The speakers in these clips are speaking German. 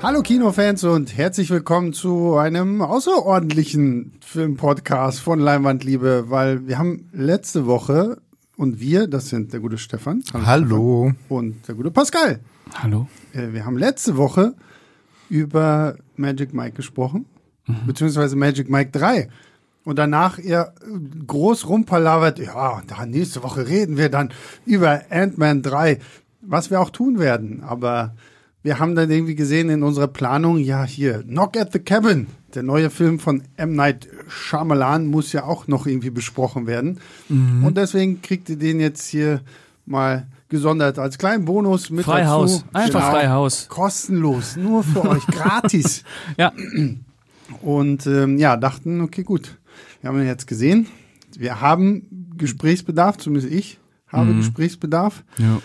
Hallo Kinofans und herzlich willkommen zu einem außerordentlichen Filmpodcast von Leinwandliebe, weil wir haben letzte Woche und wir, das sind der gute Stefan. Hallo. Stefan, und der gute Pascal. Hallo. Äh, Wir haben letzte Woche über Magic Mike gesprochen, beziehungsweise Magic Mike 3. Und danach ihr groß rumpalavert, ja, da nächste Woche reden wir dann über Ant-Man 3, was wir auch tun werden. Aber wir haben dann irgendwie gesehen in unserer Planung, ja, hier, Knock at the Cabin, der neue Film von M. Night Shyamalan muss ja auch noch irgendwie besprochen werden. Und deswegen kriegt ihr den jetzt hier mal gesondert als kleinen Bonus mit Freihaus. dazu. Einfach Genau. Freihaus. Kostenlos, nur für euch, gratis. Ja. Und ähm, ja, dachten, okay, gut. Wir haben ihn jetzt gesehen. Wir haben Gesprächsbedarf, zumindest ich habe Gesprächsbedarf. ja.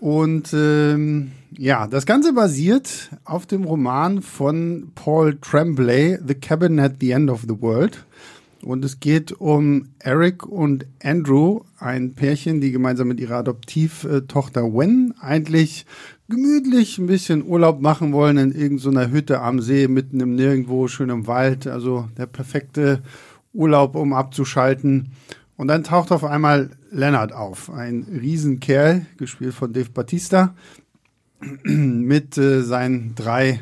Und ähm, ja, das Ganze basiert auf dem Roman von Paul Tremblay, The Cabin at the End of the World. Und es geht um Eric und Andrew, ein Pärchen, die gemeinsam mit ihrer Adoptivtochter Wen eigentlich gemütlich ein bisschen Urlaub machen wollen in irgendeiner Hütte am See, mitten im Nirgendwo, schön im Wald. Also der perfekte Urlaub, um abzuschalten. Und dann taucht auf einmal Leonard auf, ein Riesenkerl, gespielt von Dave Batista, mit äh, seinen drei,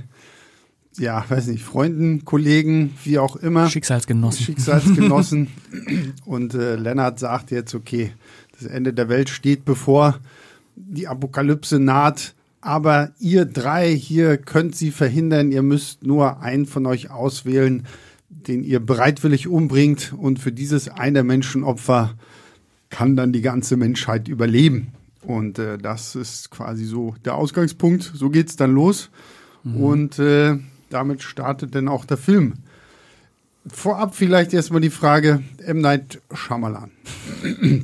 ja, weiß nicht, Freunden, Kollegen, wie auch immer. Schicksalsgenossen. Schicksalsgenossen. Und äh, Lennart sagt jetzt, okay, das Ende der Welt steht bevor, die Apokalypse naht, aber ihr drei hier könnt sie verhindern. Ihr müsst nur einen von euch auswählen, den ihr bereitwillig umbringt. Und für dieses eine Menschenopfer kann dann die ganze Menschheit überleben. Und äh, das ist quasi so der Ausgangspunkt. So geht's dann los. Und äh, damit startet dann auch der Film. Vorab vielleicht erstmal die Frage, M. Night Shyamalan.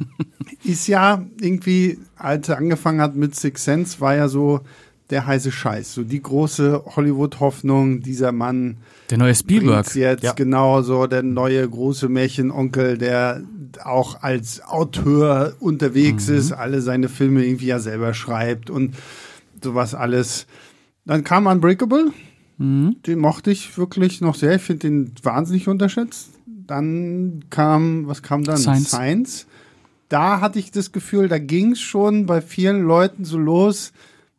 ist ja irgendwie, als er angefangen hat mit Six Sense, war ja so der heiße Scheiß. So die große Hollywood-Hoffnung, dieser Mann Der neue Spielberg. jetzt Ja. genau so der neue große Märchenonkel, der auch als Autor unterwegs ist, alle seine Filme irgendwie ja selber schreibt und sowas alles. Dann kam Unbreakable, den mochte ich wirklich noch sehr. Ich finde den wahnsinnig unterschätzt. Dann kam, was kam dann? Science. Science. Da hatte ich das Gefühl, da ging es schon bei vielen Leuten so los.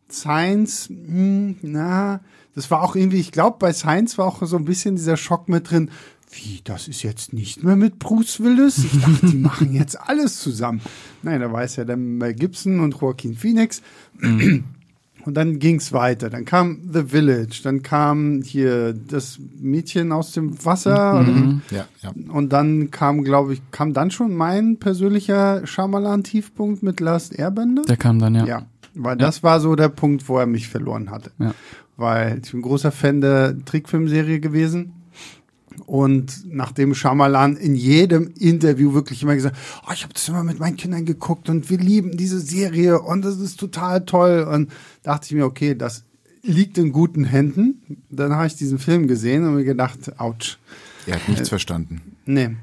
Science, hm, na, das war auch irgendwie, ich glaube, bei Science war auch so ein bisschen dieser Schock mit drin. Wie, das ist jetzt nicht mehr mit Bruce Willis? Ich dachte, die machen jetzt alles zusammen. Nein, da war es ja dann Mel Gibson und Joaquin Phoenix. Und dann ging's weiter. Dann kam The Village, dann kam hier das Mädchen aus dem Wasser. Mhm. Ja, ja. Und dann kam, glaube ich, kam dann schon mein persönlicher Shyamalan-Tiefpunkt mit Last Airbender. Der kam dann, ja. Ja, weil das war so der Punkt, wo er mich verloren hatte. Ja. Weil ich bin ein großer Fan der Trickfilmserie gewesen. Und nachdem Shyamalan in jedem Interview wirklich immer gesagt, oh, ich habe das immer mit meinen Kindern geguckt und wir lieben diese Serie und das ist total toll. Und dachte ich mir, okay, das liegt in guten Händen. Dann habe ich diesen Film gesehen und mir gedacht, ouch. Er hat nichts verstanden. Nee,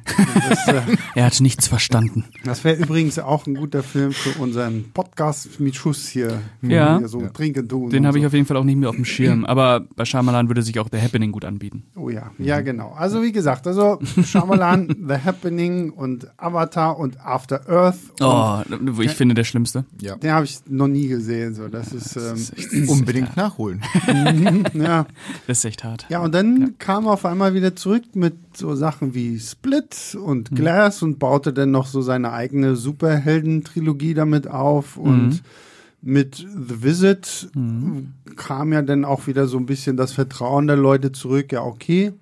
das, äh, Er hat nichts verstanden. das wäre übrigens auch ein guter Film für unseren Podcast mit Schuss hier. Ja. Hier so trinken tun. Den habe ich so. auf jeden Fall auch nicht mehr auf dem Schirm. Aber bei Shyamalan würde sich auch der Happening gut anbieten. Oh ja, ja genau. Also wie gesagt, also Shyamalan, The Happening und Avatar und After Earth. Und Oh, wo ich finde, der Schlimmste. Ja. Den habe ich noch nie gesehen. So, das ist, ähm, Unbedingt nachholen. ja. Das ist echt hart. Ja, und dann kam er auf einmal wieder zurück mit so Sachen wie Split und Glass und baute dann noch so seine eigene Superhelden-Trilogie damit auf und mit The Visit kam ja dann auch wieder so ein bisschen das Vertrauen der Leute zurück. Ja, okay.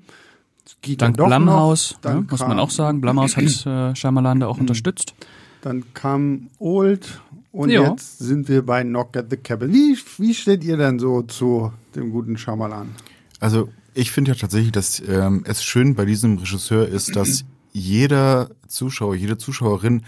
es Geht Dank dann doch Blumhaus, noch. Dann ja, muss kam- man auch sagen. Blumhaus hat äh, Shyamalan da auch unterstützt. Dann kam Old und Ja. jetzt sind wir bei Knock at the Cabin. Wie, wie steht ihr denn so zu dem guten Shyamalan? Also ich finde ja tatsächlich, dass ähm, es schön bei diesem Regisseur ist, dass jeder Zuschauer, jede Zuschauerin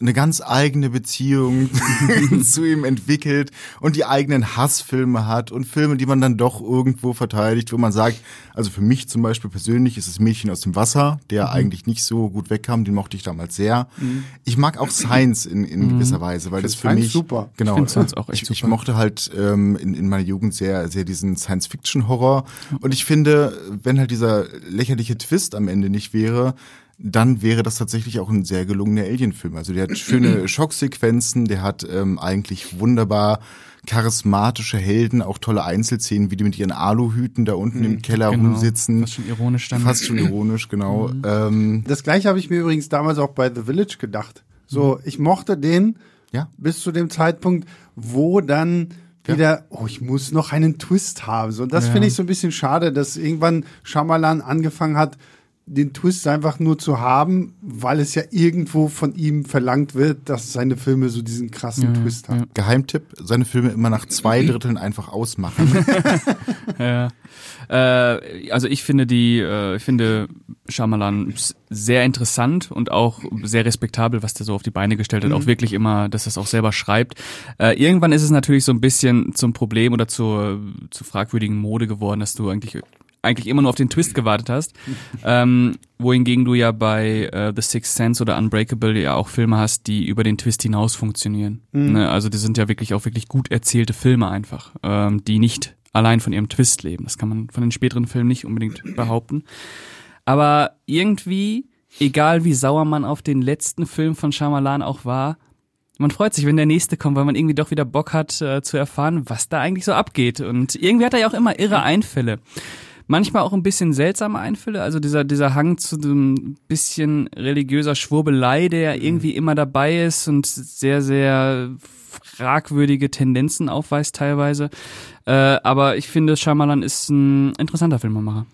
eine ganz eigene Beziehung zu ihm entwickelt und die eigenen Hassfilme hat und Filme, die man dann doch irgendwo verteidigt, wo man sagt, also für mich zum Beispiel persönlich ist es Mädchen aus dem Wasser, der mhm. eigentlich nicht so gut wegkam, den mochte ich damals sehr. Mhm. Ich mag auch Science in, in mhm. gewisser Weise, weil das für Science mich super. genau. Ich, auch echt ich, super. ich mochte halt ähm, in, in meiner Jugend sehr sehr diesen Science-Fiction-Horror und ich finde, wenn halt dieser lächerliche Twist am Ende nicht wäre, dann wäre das tatsächlich auch ein sehr gelungener Alien-Film. Also der hat schöne Schocksequenzen, der hat ähm, eigentlich wunderbar charismatische Helden, auch tolle Einzelszenen, wie die mit ihren Aluhüten da unten mhm, im Keller genau. rumsitzen. Fast schon ironisch dann. Fast schon ironisch, genau. Mhm. Ähm, das gleiche habe ich mir übrigens damals auch bei The Village gedacht. So, mhm. ich mochte den ja. bis zu dem Zeitpunkt, wo dann wieder, ja. oh, ich muss noch einen Twist haben. So, und das ja. finde ich so ein bisschen schade, dass irgendwann Shyamalan angefangen hat, den Twist einfach nur zu haben, weil es ja irgendwo von ihm verlangt wird, dass seine Filme so diesen krassen ja, Twist haben. Ja. Geheimtipp, seine Filme immer nach zwei Dritteln einfach ausmachen. ja. Äh, also ich finde die, äh, ich finde Shyamalan sehr interessant und auch sehr respektabel, was der so auf die Beine gestellt hat. Mhm. Auch wirklich immer, dass er es auch selber schreibt. Äh, irgendwann ist es natürlich so ein bisschen zum Problem oder zur, zur fragwürdigen Mode geworden, dass du eigentlich eigentlich immer nur auf den Twist gewartet hast. ähm, wohingegen du ja bei äh, The Sixth Sense oder Unbreakable ja auch Filme hast, die über den Twist hinaus funktionieren. Mhm. Ne? Also die sind ja wirklich auch wirklich gut erzählte Filme einfach, ähm, die nicht allein von ihrem Twist leben. Das kann man von den späteren Filmen nicht unbedingt behaupten. Aber irgendwie, egal wie sauer man auf den letzten Film von Shyamalan auch war, man freut sich, wenn der nächste kommt, weil man irgendwie doch wieder Bock hat äh, zu erfahren, was da eigentlich so abgeht. Und irgendwie hat er ja auch immer irre Einfälle manchmal auch ein bisschen seltsame Einfälle. Also dieser, dieser Hang zu einem bisschen religiöser Schwurbelei, der mhm. irgendwie immer dabei ist und sehr, sehr fragwürdige Tendenzen aufweist teilweise. Äh, aber ich finde, Shyamalan ist ein interessanter Filmemacher.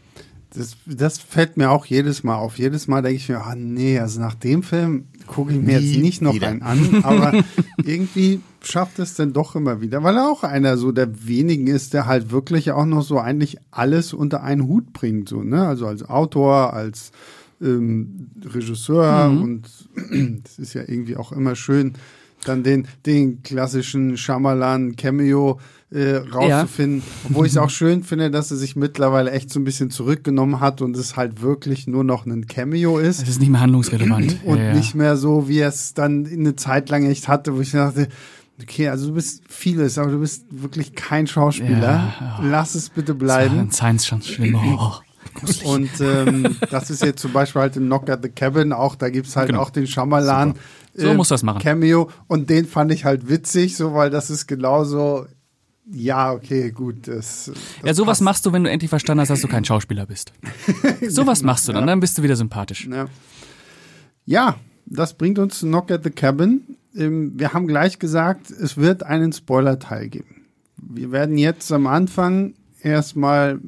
Das, das fällt mir auch jedes Mal auf. Jedes Mal denke ich mir, ah nee, also nach dem Film gucke ich mir Nie jetzt nicht noch wieder. einen an, aber irgendwie schafft es dann doch immer wieder, weil er auch einer so der wenigen ist, der halt wirklich auch noch so eigentlich alles unter einen Hut bringt, so, ne? Also als Autor, als ähm, Regisseur mhm. und das ist ja irgendwie auch immer schön, dann den, den klassischen Shyamalan Cameo äh, rauszufinden. Ja. Obwohl ich es auch schön finde, dass er sich mittlerweile echt so ein bisschen zurückgenommen hat und es halt wirklich nur noch ein Cameo ist. Es ist nicht mehr handlungsrelevant. Und ja, ja. nicht mehr so, wie er es dann eine Zeit lang echt hatte, wo ich dachte, okay, also du bist vieles, aber du bist wirklich kein Schauspieler. Lass es bitte bleiben. Science schon schlimm. Oh. Und ähm, das ist jetzt zum Beispiel halt in Knock at the Cabin auch, da gibt's halt genau. auch den Schamalan. So äh, muss das machen. Cameo und den fand ich halt witzig, so weil das ist genauso ja, okay, gut. Das, das ja, sowas passt. machst du, wenn du endlich verstanden hast, dass du kein Schauspieler bist. sowas machst du dann, ja. dann bist du wieder sympathisch. Ja. ja, das bringt uns zu Knock at the Cabin. Ähm, wir haben gleich gesagt, es wird einen Spoiler-Teil geben. Wir werden jetzt am Anfang erstmal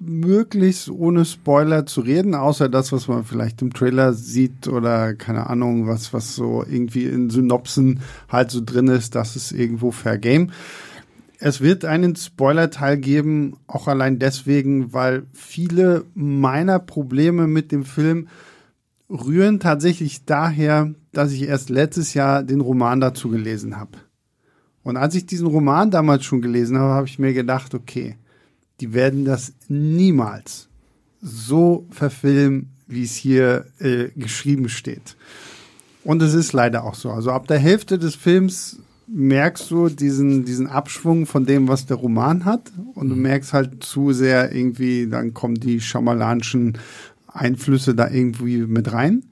möglichst ohne Spoiler zu reden, außer das, was man vielleicht im Trailer sieht oder keine Ahnung, was, was so irgendwie in Synopsen halt so drin ist, das ist irgendwo Fair Game. Es wird einen Spoiler-Teil geben, auch allein deswegen, weil viele meiner Probleme mit dem Film rühren tatsächlich daher, dass ich erst letztes Jahr den Roman dazu gelesen habe. Und als ich diesen Roman damals schon gelesen habe, habe ich mir gedacht, okay, die werden das niemals so verfilmen, wie es hier äh, geschrieben steht. Und es ist leider auch so. Also ab der Hälfte des Films merkst du diesen, diesen Abschwung von dem, was der Roman hat. Und du mhm. merkst halt zu sehr irgendwie, dann kommen die schamalanischen Einflüsse da irgendwie mit rein.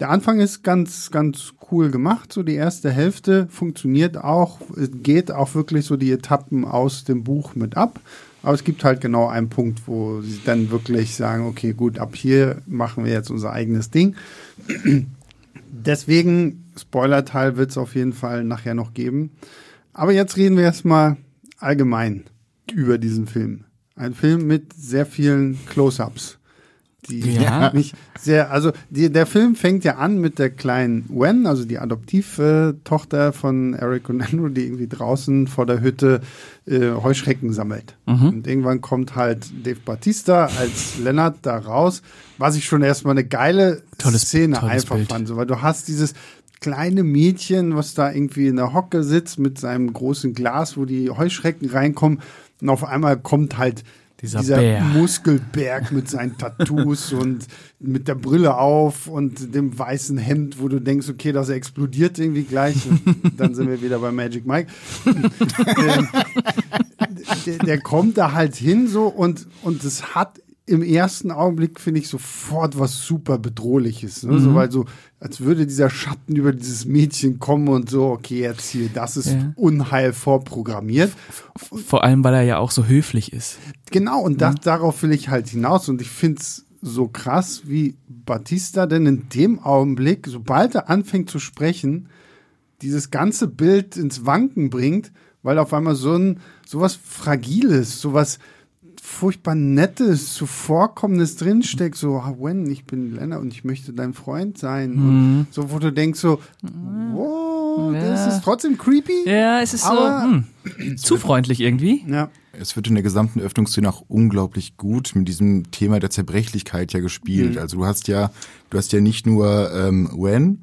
Der Anfang ist ganz, ganz cool gemacht. So die erste Hälfte funktioniert auch, geht auch wirklich so die Etappen aus dem Buch mit ab. Aber es gibt halt genau einen Punkt, wo sie dann wirklich sagen, okay, gut, ab hier machen wir jetzt unser eigenes Ding. Deswegen, Spoiler-Teil wird es auf jeden Fall nachher noch geben. Aber jetzt reden wir erstmal allgemein über diesen Film. Ein Film mit sehr vielen Close-ups die ja. nicht sehr, also die, der Film fängt ja an mit der kleinen Wen, also die Adoptivtochter von Eric und Andrew, die irgendwie draußen vor der Hütte äh, Heuschrecken sammelt. Mhm. Und irgendwann kommt halt Dave Batista als Lennart da raus, was ich schon erstmal eine geile tolles, Szene tolles einfach Bild. fand, so, weil du hast dieses kleine Mädchen, was da irgendwie in der Hocke sitzt mit seinem großen Glas, wo die Heuschrecken reinkommen. Und auf einmal kommt halt Dieser dieser. Muskelberg mit seinen Tattoos und mit der Brille auf und dem weißen Hemd, wo du denkst, okay, das explodiert irgendwie gleich. Und dann sind wir wieder bei Magic Mike. Ähm, der, der kommt da halt hin so und, und es hat im ersten Augenblick, finde ich, sofort was super Bedrohliches. Ne? So, weil so, als würde dieser Schatten über dieses Mädchen kommen und so, okay, jetzt hier, das ist Ja. Unheil vorprogrammiert. Vor allem, weil er ja auch so höflich ist. Genau, und das, darauf will ich halt hinaus. Und ich find's so krass, wie Batista denn in dem Augenblick, sobald er anfängt zu sprechen, dieses ganze Bild ins Wanken bringt, weil auf einmal so ein sowas Fragiles, sowas furchtbar Nettes, zuvorkommendes drinsteckt, so, ah, Wen, ich bin Lennart und ich möchte dein Freund sein. Und so, wo du denkst so, wow, das Ja. ist trotzdem creepy. Ja, es ist Aber- so hm, zu freundlich irgendwie. Ja. Es wird in der gesamten Öffnungsszene auch unglaublich gut mit diesem Thema der Zerbrechlichkeit ja gespielt. Also du hast ja, du hast ja nicht nur ähm, Wen,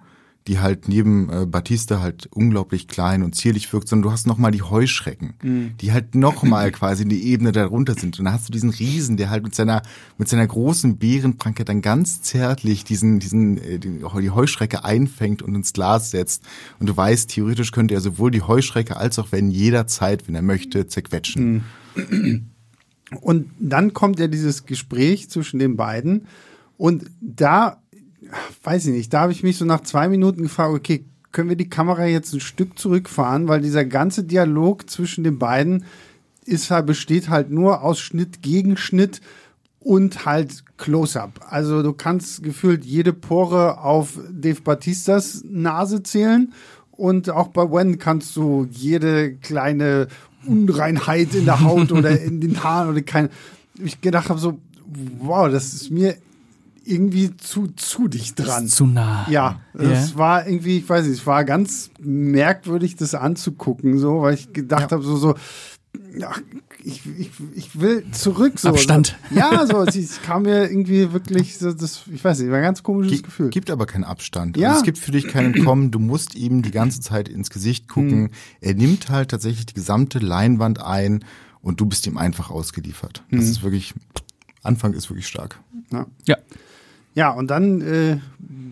die halt neben äh, Batista halt unglaublich klein und zierlich wirkt, sondern du hast noch mal die Heuschrecken, die halt noch mal quasi in die Ebene darunter sind. Und dann hast du diesen Riesen, der halt mit seiner mit seiner großen Bärenpranke dann ganz zärtlich diesen diesen äh, die, die Heuschrecke einfängt und ins Glas setzt. Und du weißt, theoretisch könnte er sowohl die Heuschrecke als auch wenn jederzeit, wenn er möchte, zerquetschen. Und dann kommt ja dieses Gespräch zwischen den beiden. Und da, weiß ich nicht, da habe ich mich so nach zwei Minuten gefragt, okay, können wir die Kamera jetzt ein Stück zurückfahren, weil dieser ganze Dialog zwischen den beiden ist halt, besteht halt nur aus Schnitt gegen Schnitt und halt Close-up. Also du kannst gefühlt jede Pore auf Dave Batistas Nase zählen und auch bei Wen kannst du jede kleine Unreinheit in der Haut oder in den Haaren oder kein. Ich gedacht habe so, wow, das ist mir irgendwie zu zu dicht dran. Zu nah. Ja, es war irgendwie, ich weiß nicht, es war ganz merkwürdig, das anzugucken, so, weil ich gedacht habe, so, so, ach, ich, ich, ich will zurück, so. Abstand. Ja, so, es- es kam mir irgendwie wirklich, so, das, ich weiß nicht, war ein ganz komisches Gi- Gefühl. Gibt aber keinen Abstand. Ja. Also es gibt für dich keinen Kommen. Du musst ihm die ganze Zeit ins Gesicht Hm. gucken. Er nimmt halt tatsächlich die gesamte Leinwand ein und du bist ihm einfach ausgeliefert. Das Hm. ist wirklich, Anfang ist wirklich stark. Ja. Ja. Ja, und dann äh,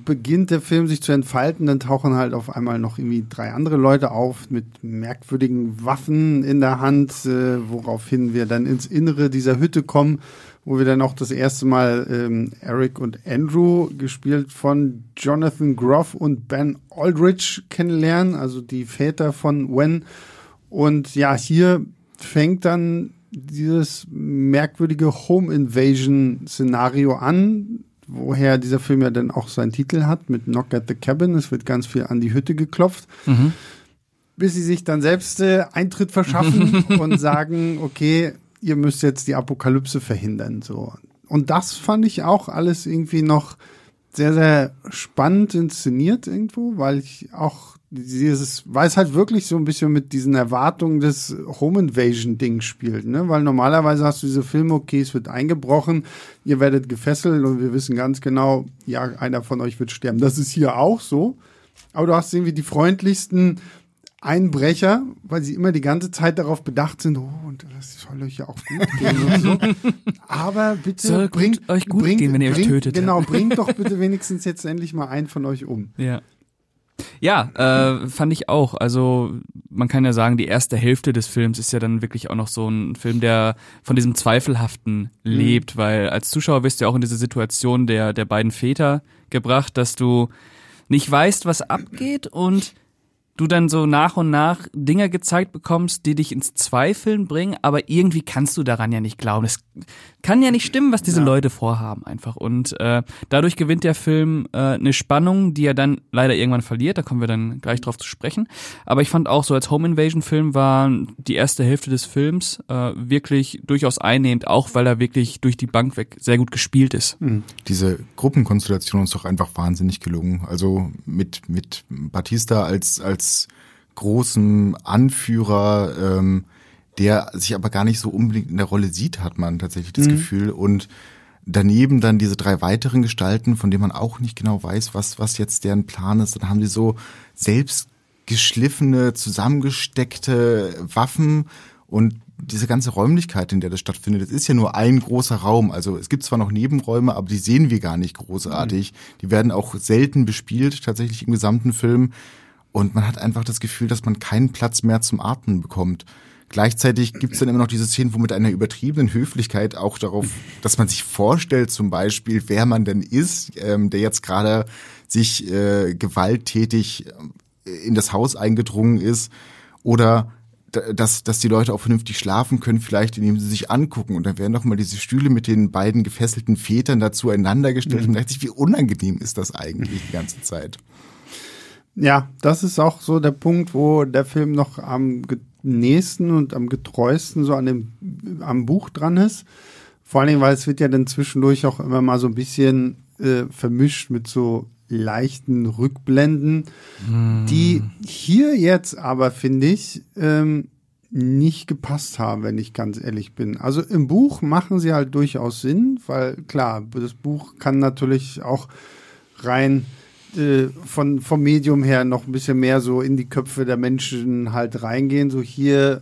beginnt der Film sich zu entfalten. Dann tauchen halt auf einmal noch irgendwie drei andere Leute auf mit merkwürdigen Waffen in der Hand, äh, woraufhin wir dann ins Innere dieser Hütte kommen, wo wir dann auch das erste Mal ähm, Eric und Andrew, gespielt von Jonathan Groff und Ben Aldrich, kennenlernen, also die Väter von Wen. Und ja, hier fängt dann dieses merkwürdige Home Invasion Szenario an, woher dieser Film ja dann auch seinen Titel hat mit Knock at the Cabin. Es wird ganz viel an die Hütte geklopft, Mhm. bis sie sich dann selbst äh, Eintritt verschaffen und sagen, okay, ihr müsst jetzt die Apokalypse verhindern. So. Und das fand ich auch alles irgendwie noch sehr, sehr spannend inszeniert irgendwo, weil ich auch dieses, weil es halt wirklich so ein bisschen mit diesen Erwartungen des Home Invasion Ding spielt, ne? Weil normalerweise hast du diese Filme, okay, es wird eingebrochen, ihr werdet gefesselt und wir wissen ganz genau, ja, einer von euch wird sterben. Das ist hier auch so. Aber du hast irgendwie die freundlichsten Einbrecher, weil sie immer die ganze Zeit darauf bedacht sind, oh, und das soll euch ja auch gut gehen und so. Aber bitte Soll bringt euch gut gehen, wenn ihr euch bringt, tötet. Genau, bringt doch bitte wenigstens jetzt endlich mal einen von euch um. Ja. Ja, äh, fand ich auch. Also man kann ja sagen, die erste Hälfte des Films ist ja dann wirklich auch noch so ein Film, der von diesem Zweifelhaften lebt, weil als Zuschauer wirst du ja auch in diese Situation der, der beiden Väter gebracht, dass du nicht weißt, was abgeht und du dann so nach und nach Dinge gezeigt bekommst, die dich ins Zweifeln bringen, aber irgendwie kannst du daran ja nicht glauben. Es kann ja nicht stimmen, was diese Ja. Leute vorhaben einfach. Und äh, dadurch gewinnt der Film äh, eine Spannung, die er dann leider irgendwann verliert. Da kommen wir dann gleich drauf zu sprechen. Aber ich fand auch so als Home Invasion Film war die erste Hälfte des Films äh, wirklich durchaus einnehmend, auch weil er wirklich durch die Bank weg sehr gut gespielt ist. Diese Gruppenkonstellation ist doch einfach wahnsinnig gelungen. Also mit, mit Batista als, als großem Anführer, ähm, der sich aber gar nicht so unbedingt in der Rolle sieht, hat man tatsächlich das Gefühl. Und daneben dann diese drei weiteren Gestalten, von denen man auch nicht genau weiß, was, was jetzt deren Plan ist. Dann haben sie so selbst geschliffene, zusammengesteckte Waffen und diese ganze Räumlichkeit, in der das stattfindet, das ist ja nur ein großer Raum. Also es gibt zwar noch Nebenräume, aber die sehen wir gar nicht großartig. Mhm. Die werden auch selten bespielt, tatsächlich im gesamten Film. Und man hat einfach das Gefühl, dass man keinen Platz mehr zum Atmen bekommt. Gleichzeitig gibt es dann immer noch diese Szenen, wo mit einer übertriebenen Höflichkeit auch darauf, dass man sich vorstellt, zum Beispiel, wer man denn ist, ähm, der jetzt gerade sich äh, gewalttätig äh, in das Haus eingedrungen ist oder dass, dass die Leute auch vernünftig schlafen können, vielleicht indem sie sich angucken. Und dann werden noch mal diese Stühle mit den beiden gefesselten Vätern dazu einander gestellt. Mhm. Und dachte ich, wie unangenehm ist das eigentlich die ganze Zeit? Ja, das ist auch so der Punkt, wo der Film noch am nächsten und am getreuesten so an dem, am Buch dran ist. Vor allen Dingen, weil es wird ja dann zwischendurch auch immer mal so ein bisschen äh, vermischt mit so leichten Rückblenden, mm. die hier jetzt aber, finde ich, ähm, nicht gepasst haben, wenn ich ganz ehrlich bin. Also im Buch machen sie halt durchaus Sinn, weil klar, das Buch kann natürlich auch rein äh, von, vom Medium her noch ein bisschen mehr so in die Köpfe der Menschen halt reingehen. So hier,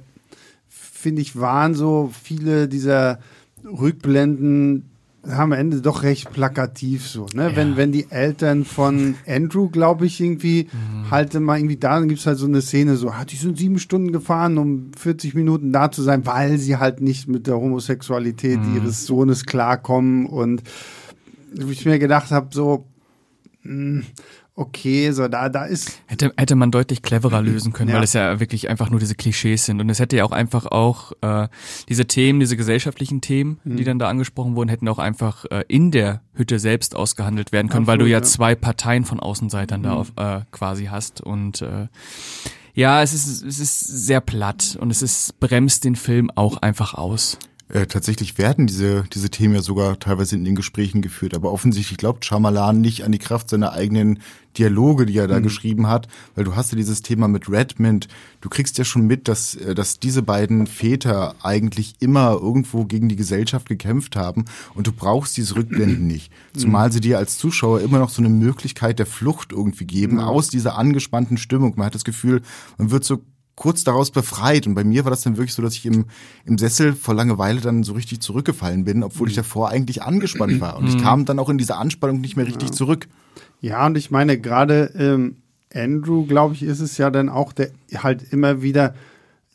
finde ich, waren so viele dieser Rückblenden am Ende doch recht plakativ so, ne? Ja. Wenn, wenn die Eltern von Andrew, glaube ich, irgendwie mhm. halt mal irgendwie da, dann gibt's halt so eine Szene so, ah, die sind sieben Stunden gefahren, um 40 Minuten da zu sein, weil sie halt nicht mit der Homosexualität mhm. ihres Sohnes klarkommen und wo ich mir gedacht habe, so, okay, so da, da ist. Hätte, hätte man deutlich cleverer lösen können, ja. weil es ja wirklich einfach nur diese Klischees sind. Und es hätte ja auch einfach auch äh, diese Themen, diese gesellschaftlichen Themen, mhm. die dann da angesprochen wurden, hätten auch einfach äh, in der Hütte selbst ausgehandelt werden können, Absolut, weil du ja, ja, zwei Parteien von Außenseitern mhm. da auf, äh, quasi hast. Und äh, ja, es ist, es ist sehr platt und es ist bremst den Film auch einfach aus. Äh, tatsächlich werden diese, diese Themen ja sogar teilweise in den Gesprächen geführt. Aber offensichtlich glaubt Shyamalan nicht an die Kraft seiner eigenen Dialoge, die er da mhm. geschrieben hat, weil du hast ja dieses Thema mit Redmond. Du kriegst ja schon mit, dass, äh, dass diese beiden Väter eigentlich immer irgendwo gegen die Gesellschaft gekämpft haben und du brauchst diese Rückblenden nicht. Mhm. Zumal sie dir als Zuschauer immer noch so eine Möglichkeit der Flucht irgendwie geben aus dieser angespannten Stimmung. Man hat das Gefühl, man wird so kurz daraus befreit. Und bei mir war das dann wirklich so, dass ich im, im Sessel vor Langeweile dann so richtig zurückgefallen bin, obwohl ich mhm. davor eigentlich angespannt war. Und ich mhm. kam dann auch in diese Anspannung nicht mehr richtig ja. zurück. Ja, und ich meine, gerade ähm, Andrew, glaube ich, ist es ja dann auch, der halt immer wieder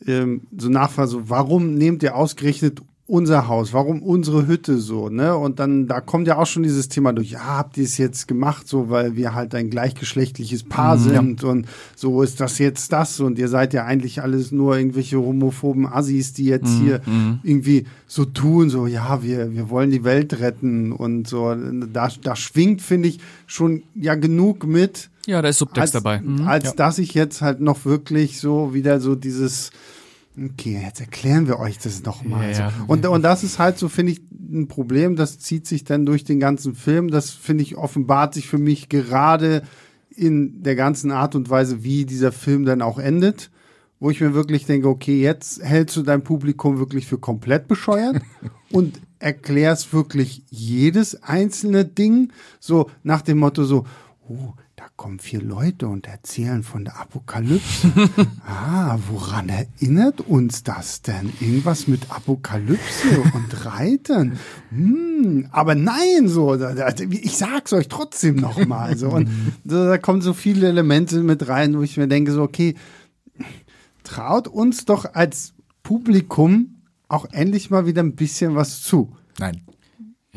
ähm, so nachfragt, so, warum nehmt ihr ausgerechnet unser Haus, warum unsere Hütte so, ne? Und dann, da kommt ja auch schon dieses Thema durch, ja, habt ihr es jetzt gemacht, so, weil wir halt ein gleichgeschlechtliches Paar mhm, sind ja. und so ist das jetzt das und ihr seid ja eigentlich alles nur irgendwelche homophoben Assis, die jetzt mhm, hier mhm. irgendwie so tun, so, ja, wir, wir wollen die Welt retten und so. Da, da schwingt, finde ich, schon ja genug mit. Ja, da ist Subtext als, dabei. Mhm, als ja. dass ich jetzt halt noch wirklich so wieder so dieses, Okay, jetzt erklären wir euch das nochmal. Ja, ja. Und, und das ist halt so, finde ich, ein Problem, das zieht sich dann durch den ganzen Film. Das, finde ich, offenbart sich für mich gerade in der ganzen Art und Weise, wie dieser Film dann auch endet. Wo ich mir wirklich denke, okay, jetzt hältst du dein Publikum wirklich für komplett bescheuert und erklärst wirklich jedes einzelne Ding. So nach dem Motto so, oh, kommen vier Leute und erzählen von der Apokalypse. ah, woran erinnert uns das denn? Irgendwas mit Apokalypse und Reitern? Hm, aber nein, so, ich sag's euch trotzdem nochmal. So, und da kommen so viele Elemente mit rein, wo ich mir denke, so, okay, traut uns doch als Publikum auch endlich mal wieder ein bisschen was zu. Nein.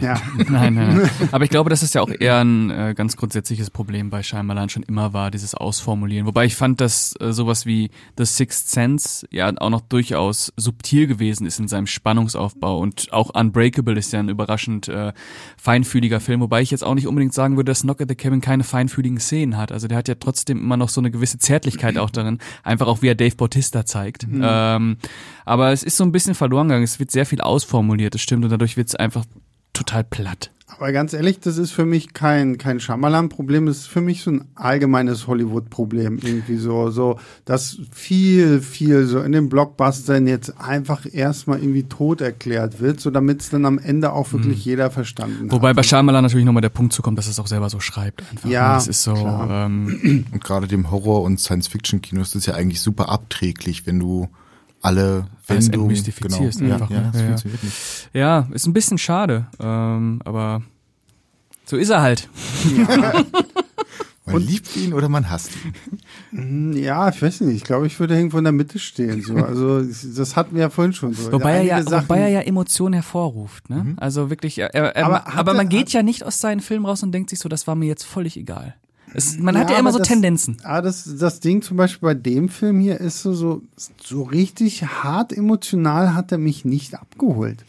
Ja. nein, nein, nein. Aber ich glaube, dass das ja auch eher ein äh, ganz grundsätzliches Problem bei Shyamalan schon immer war, dieses Ausformulieren. Wobei ich fand, dass äh, sowas wie The Sixth Sense ja auch noch durchaus subtil gewesen ist in seinem Spannungsaufbau und auch Unbreakable ist ja ein überraschend äh, feinfühliger Film, wobei ich jetzt auch nicht unbedingt sagen würde, dass Knock at the Cabin keine feinfühligen Szenen hat. Also der hat ja trotzdem immer noch so eine gewisse Zärtlichkeit auch darin, einfach auch wie er Dave Bautista zeigt. Mhm. Ähm, aber es ist so ein bisschen verloren gegangen. Es wird sehr viel ausformuliert, das stimmt, und dadurch wird es einfach total platt. Aber ganz ehrlich, das ist für mich kein, kein Schamalan-Problem, das ist für mich so ein allgemeines Hollywood-Problem. Irgendwie so, so, dass viel, viel so in den Blockbustern jetzt einfach erstmal irgendwie tot erklärt wird, so damit es dann am Ende auch wirklich Mhm. jeder verstanden Wobei hat. bei Shyamalan natürlich nochmal der Punkt zukommt, dass es auch selber so schreibt. Einfach. Ja, ne? Das ist so, klar. ähm, Und gerade dem Horror- und Science-Fiction-Kino ist das ja eigentlich super abträglich, wenn du alle Alles Wendungen entmystifizierst genau. einfach, Ja, ja, ne? Ja, ja. funktioniert nicht. ja, ist ein bisschen schade, ähm, aber so ist er halt. Man liebt ihn oder man hasst ihn. Hm, Ja, ich weiß nicht. Ich glaube, ich würde irgendwo in der Mitte stehen. So. Also das hatten wir ja vorhin schon so. Wobei er, ja, Sachen- wobei er ja Emotionen hervorruft, ne? Also wirklich, er, er, er, Aber aber, hat er- man geht ja nicht aus seinen Filmen raus und denkt sich so, das war mir jetzt völlig egal. Es, man hat ja Ja, immer so das- Tendenzen. Ah, das, das Ding zum Beispiel bei dem Film hier ist so, so, so richtig hart emotional hat er mich nicht abgeholt.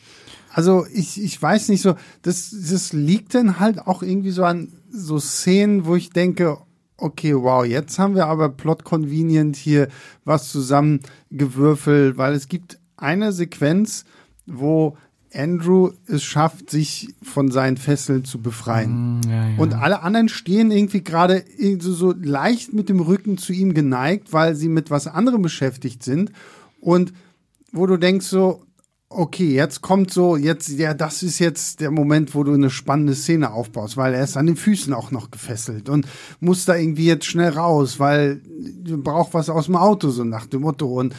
Also ich, ich weiß nicht so, das, das liegt dann halt auch irgendwie so an so Szenen, wo ich denke, okay, wow, jetzt haben wir aber plot convenient hier was zusammengewürfelt, weil es gibt eine Sequenz, wo Andrew es schafft, sich von seinen Fesseln zu befreien. Ja, ja. Und alle anderen stehen irgendwie gerade so leicht mit dem Rücken zu ihm geneigt, weil sie mit was anderem beschäftigt sind. Und wo du denkst so, okay, jetzt kommt so, jetzt, ja, das ist jetzt der Moment, wo du eine spannende Szene aufbaust, weil er ist an den Füßen auch noch gefesselt und muss da irgendwie jetzt schnell raus, weil du brauchst was aus dem Auto, so nach dem Motto. Und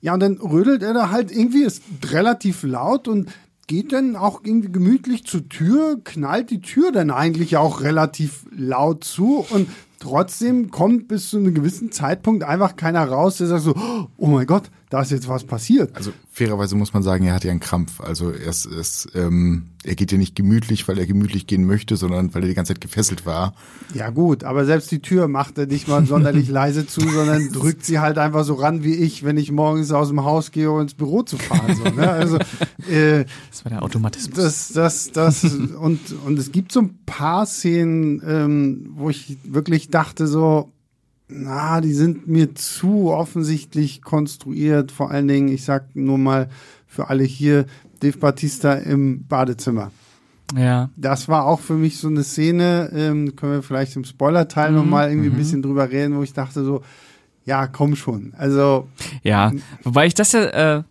ja, und dann rödelt er da halt irgendwie, ist relativ laut und geht dann auch irgendwie gemütlich zur Tür, knallt die Tür dann eigentlich auch relativ laut zu und trotzdem kommt bis zu einem gewissen Zeitpunkt einfach keiner raus, der sagt so, oh mein Gott, da ist jetzt was passiert. Also fairerweise muss man sagen, er hat ja einen Krampf. Also er ist, ist ähm, er geht ja nicht gemütlich, weil er gemütlich gehen möchte, sondern weil er die ganze Zeit gefesselt war. Ja gut, aber selbst die Tür macht er nicht mal sonderlich leise zu, sondern drückt sie halt einfach so ran wie ich, wenn ich morgens aus dem Haus gehe, um ins Büro zu fahren. So, ne? Also äh, Das war der Automatismus. das, das, das und und es gibt so ein paar Szenen, ähm, wo ich wirklich dachte so, na, die sind mir zu offensichtlich konstruiert. Vor allen Dingen, ich sag nur mal für alle hier, Dave Batista im Badezimmer. ja. Das war auch für mich so eine Szene, ähm, können wir vielleicht im Spoiler-Teil Mhm, noch mal irgendwie ein bisschen drüber reden, wo ich dachte so, ja, komm schon. Also, Ja, wobei ich das ja, äh,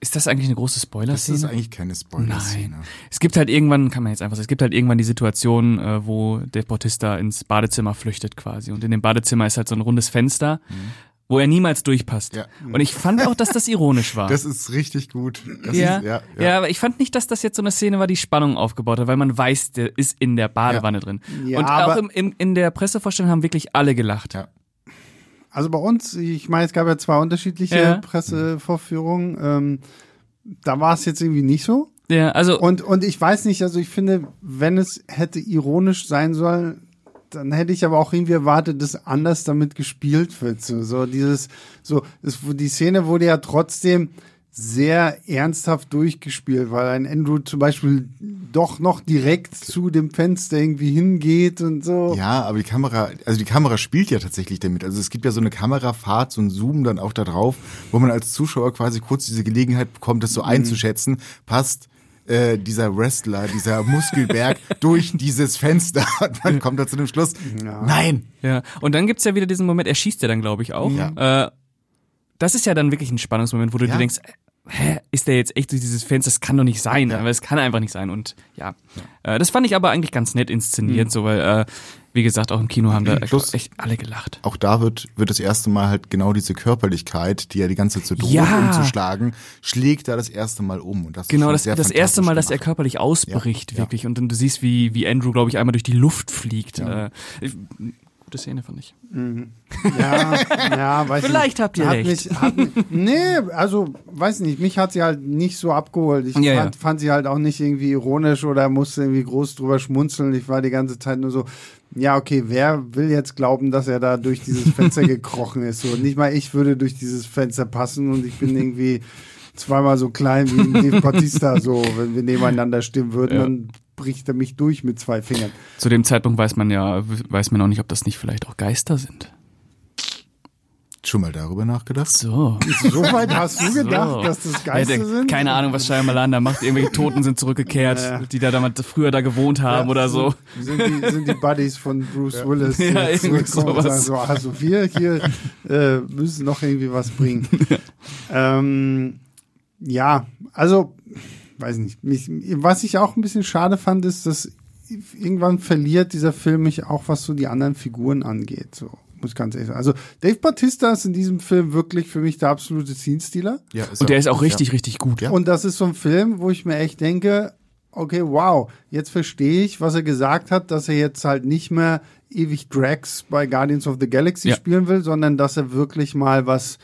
ist das eigentlich eine große Das Spoiler-Szene? ist eigentlich keine Spoiler-Szene. Nein. Es gibt halt irgendwann, kann man jetzt einfach sagen, es gibt halt irgendwann die Situation, äh, wo Dave Bautista ins Badezimmer flüchtet quasi. Und in dem Badezimmer ist halt so ein rundes Fenster, wo er niemals durchpasst. Ja. Und ich fand auch, dass das ironisch war. Das ist richtig gut. Das ja, ist, ja, ja, ja. aber ich fand nicht, dass das jetzt so eine Szene war, die Spannung aufgebaut hat, weil man weiß, der ist in der Badewanne drin. Ja, Und auch im, im, in der Pressevorstellung haben wirklich alle gelacht. Also bei uns, ich meine, es gab ja zwei unterschiedliche Ja. Pressevorführungen. Ähm, da war es jetzt irgendwie nicht so. Ja, also Und, und ich weiß nicht, also ich finde, wenn es hätte ironisch sein sollen, dann hätte ich aber auch irgendwie erwartet, dass anders damit gespielt wird. So, so dieses, so, es, die Szene wurde ja trotzdem sehr ernsthaft durchgespielt, weil ein Andrew zum Beispiel doch noch direkt zu dem Fenster irgendwie hingeht und so. Ja, aber die Kamera, also die Kamera spielt ja tatsächlich damit. Also es gibt ja so eine Kamerafahrt, so ein Zoom dann auch da drauf, wo man als Zuschauer quasi kurz diese Gelegenheit bekommt, das so Mhm. einzuschätzen. Passt äh, dieser Wrestler, dieser Muskelberg durch dieses Fenster und man kommt da zu dem Schluss. Nein! Ja, und dann gibt's ja wieder diesen Moment, er schießt ja dann, glaube ich, auch. Äh, das ist ja dann wirklich ein Spannungsmoment, wo du Ja. dir denkst, hä, ist der jetzt echt durch dieses Fenster? Das kann doch nicht sein, aber es kann einfach nicht sein. Und ja, Äh, das fand ich aber eigentlich ganz nett inszeniert, so weil, äh, wie gesagt, auch im Kino haben da Plus- echt alle gelacht. Auch da wird, wird das erste Mal halt genau diese Körperlichkeit, die ja die ganze Zeit so droht Ja. umzuschlagen, schlägt da das erste Mal um. Und das ist Genau, schon das, das erste Mal, dass er körperlich ausbricht, Ja, ja. wirklich. Und dann du siehst, wie, wie Andrew, glaube ich, einmal durch die Luft fliegt. Äh, gute Szene, fand ich. Ja, ja, weiß Vielleicht nicht. habt ihr hat recht. Mich, hat, nee, also weiß nicht, mich hat sie halt nicht so abgeholt. Ich Ja, fand, ja. fand sie halt auch nicht irgendwie ironisch oder musste irgendwie groß drüber schmunzeln. Ich war die ganze Zeit nur so, ja, okay, wer will jetzt glauben, dass er da durch dieses Fenster gekrochen ist? So, nicht mal ich würde durch dieses Fenster passen und ich bin irgendwie zweimal so klein wie ein Dave Bautista, so, wenn wir nebeneinander stimmen würden, Ja. dann bricht er mich durch mit zwei Fingern. Zu dem Zeitpunkt weiß man ja, weiß man auch nicht, ob das nicht vielleicht auch Geister sind. schon mal darüber nachgedacht? So. So weit hast du gedacht, So. dass das Ja, Geister der- sind? Keine Ahnung, was Shyamalan da macht. Irgendwelche Toten sind zurückgekehrt, Ja. die da damals früher da gewohnt haben oder so. Sind die, sind die Buddies von Bruce Willis, Ja, irgendwie und sagen sowas. so, also wir hier äh, müssen noch irgendwie was bringen. ähm, ja, also, weiß nicht. Mich, was ich auch ein bisschen schade fand, ist, dass irgendwann verliert dieser Film mich auch, was so die anderen Figuren angeht. So, muss ich ganz ehrlich sagen. Also Dave Bautista ist in diesem Film wirklich für mich der absolute Scene-Stealer. Ja, ist Und der er- ist auch richtig, ja. richtig gut. Ja. Und das ist so ein Film, wo ich mir echt denke, okay, wow, jetzt verstehe ich, was er gesagt hat, dass er jetzt halt nicht mehr ewig Drax bei Guardians of the Galaxy Ja. spielen will, sondern dass er wirklich mal was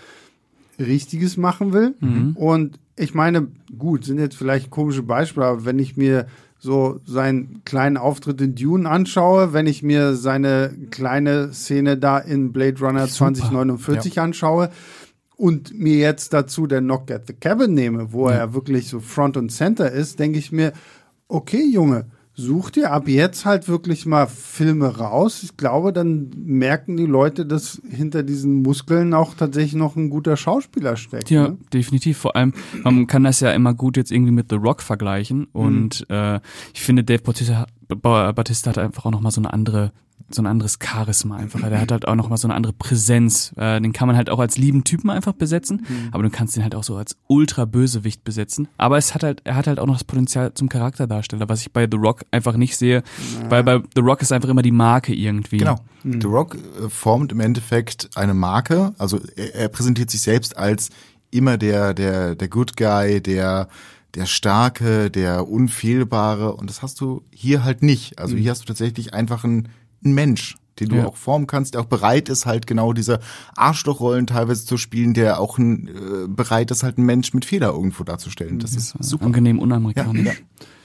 Richtiges machen will. Mhm. Und ich meine, gut, sind jetzt vielleicht komische Beispiele, aber wenn ich mir so seinen kleinen Auftritt in Dune anschaue, wenn ich mir seine kleine Szene da in Blade Runner Super. 2049 anschaue und mir jetzt dazu der Knock at the Cabin nehme, wo er wirklich so Front und Center ist, denke ich mir, okay, Junge, such dir ab jetzt halt wirklich mal Filme raus. Ich glaube, dann merken die Leute, dass hinter diesen Muskeln auch tatsächlich noch ein guter Schauspieler steckt. Ja, ne? definitiv. Vor allem, man kann das ja immer gut jetzt irgendwie mit The Rock vergleichen. Und äh, ich finde, Dave Bautista, Ba- Bautista hat einfach auch nochmal so eine andere, so ein anderes Charisma einfach. Der hat halt auch nochmal so eine andere Präsenz. Äh, den kann man halt auch als lieben Typen einfach besetzen, aber du kannst den halt auch so als ultra-Bösewicht besetzen. Aber es hat halt, er hat halt auch noch das Potenzial zum Charakterdarsteller, was ich bei The Rock einfach nicht sehe. Weil bei The Rock ist einfach immer die Marke irgendwie. Genau. The Rock äh, formt im Endeffekt eine Marke, also er, er präsentiert sich selbst als immer der, der, der Good Guy, der, der Starke, der Unfehlbare und das hast du hier halt nicht. Also hier hast du tatsächlich einfach einen, einen Mensch, den du Ja. auch formen kannst, der auch bereit ist, halt genau diese Arschlochrollen teilweise zu spielen, der auch ein, äh, bereit ist, halt einen Mensch mit Fehler irgendwo darzustellen. Das ist super. Angenehm unamerikanisch.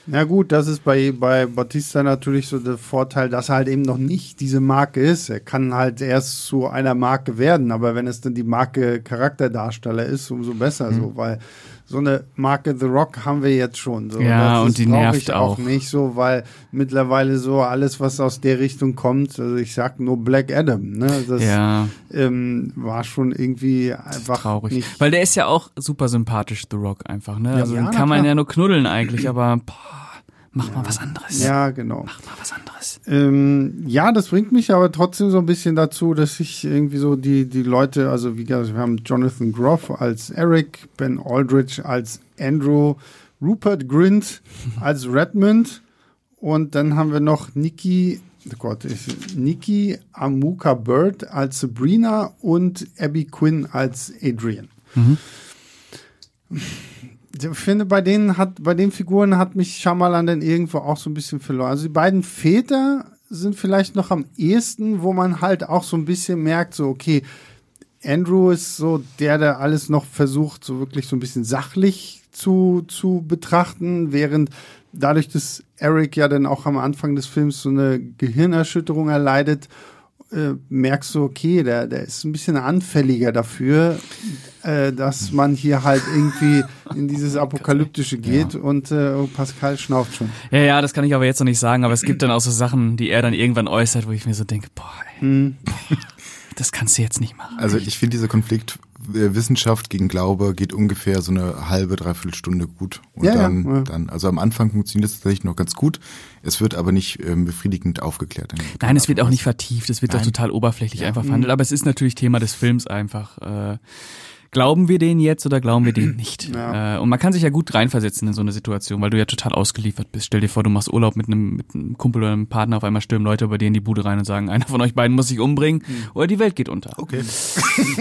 Ja gut, das ist bei, bei Bautista natürlich so der Vorteil, dass er halt eben noch nicht diese Marke ist. Er kann halt erst zu einer Marke werden, aber wenn es dann die Marke Charakterdarsteller ist, umso besser Mhm. so, weil so eine Marke The Rock haben wir jetzt schon. So. Ja, das und die nervt ich auch nicht so, weil mittlerweile so alles, was aus der Richtung kommt, also ich sag nur Black Adam, ne? Das Ja. ähm, war schon irgendwie einfach traurig. Weil der ist ja auch super sympathisch, The Rock einfach, ne? Also ja, den kann man klar. ja nur knuddeln eigentlich, aber boah, mach mal was anderes. Ja, genau. Mach mal was anderes. Ähm, ja, das bringt mich aber trotzdem so ein bisschen dazu, dass ich irgendwie so die, die Leute, also wie gesagt, wir haben Jonathan Groff als Eric, Ben Aldrich als Andrew, Rupert Grint als Redmond und dann haben wir noch Nikki, oh Gott, ich, Nikki Amuka Bird als Sabrina und Abby Quinn als Adrian. Ich finde, bei denen hat, bei den Figuren hat mich Shyamalan dann irgendwo auch so ein bisschen verloren. Also die beiden Väter sind vielleicht noch am ehesten, wo man halt auch so ein bisschen merkt, so, okay, Andrew ist so der, der alles noch versucht, so wirklich so ein bisschen sachlich zu, zu betrachten, während dadurch, dass Eric ja dann auch am Anfang des Films so eine Gehirnerschütterung erleidet, äh, merkst du, okay, der, der ist ein bisschen anfälliger dafür, äh, dass man hier halt irgendwie in dieses Apokalyptische geht und äh, oh, Pascal schnauft schon. Ja, ja, das kann ich aber jetzt noch nicht sagen, aber es gibt dann auch so Sachen, die er dann irgendwann äußert, wo ich mir so denke, boah, ey, boah das kannst du jetzt nicht machen. Also ich finde dieser Konflikt Wissenschaft gegen Glaube geht ungefähr so eine halbe, dreiviertel Stunde gut. Und Ja, ja, dann, ja. dann, also am Anfang funktioniert es tatsächlich noch ganz gut. Es wird aber nicht ähm, befriedigend aufgeklärt. in Nein, es wird auch nicht vertieft, es wird auch Nein. total oberflächlich einfach verhandelt, aber es ist natürlich Thema des Films einfach. Äh, glauben wir den jetzt oder glauben wir den nicht? Ja. Äh, und man kann sich ja gut reinversetzen in so eine Situation, weil du ja total ausgeliefert bist. Stell dir vor, du machst Urlaub mit einem, mit einem Kumpel oder einem Partner, auf einmal stürmen Leute bei dir in die Bude rein und sagen, einer von euch beiden muss sich umbringen oder die Welt geht unter. Okay.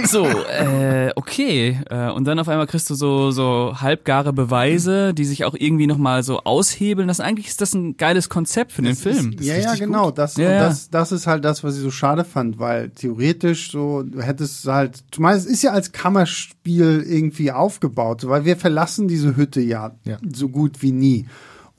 So, äh, okay. Äh, und dann auf einmal kriegst du so, so halbgare Beweise, die sich auch irgendwie nochmal so aushebeln. Das eigentlich ist das ein geiles Konzept für den Film. ist Ja, ja, genau. Das, Ja, das, das ist halt das, was ich so schade fand, weil theoretisch so, du hättest halt, zumal es ist ja als Kammerspiel irgendwie aufgebaut, weil wir verlassen diese Hütte ja, Ja. so gut wie nie.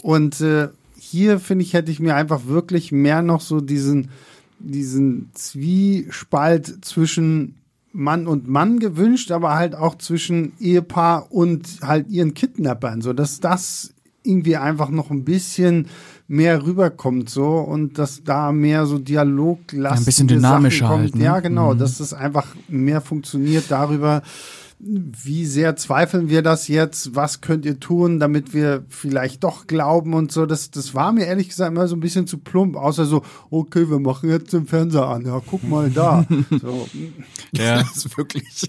Und äh, hier, finde ich, hätte ich mir einfach wirklich mehr noch so diesen, diesen Zwiespalt zwischen Mann und Mann gewünscht, aber halt auch zwischen Ehepaar und halt ihren Kidnappern, so dass das irgendwie einfach noch ein bisschen mehr rüberkommt so und dass da mehr so Dialog Ja, ein bisschen dynamischer kommt. halt, ne? Ja, genau, Mhm. dass das einfach mehr funktioniert darüber, wie sehr zweifeln wir das jetzt? Was könnt ihr tun, damit wir vielleicht doch glauben und so? Das, das war mir ehrlich gesagt immer so ein bisschen zu plump, außer so, okay, wir machen jetzt den Fernseher an. Ja, guck mal da. So, Ja. Das ist wirklich.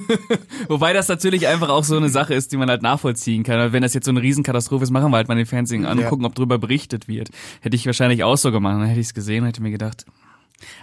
Wobei das natürlich einfach auch so eine Sache ist, die man halt nachvollziehen kann. Weil Wenn das jetzt so eine Riesenkatastrophe ist, machen wir halt mal den Fernsehen an und Ja. gucken, ob drüber berichtet wird. Hätte ich wahrscheinlich auch so gemacht. Dann hätte ich es gesehen und hätte mir gedacht,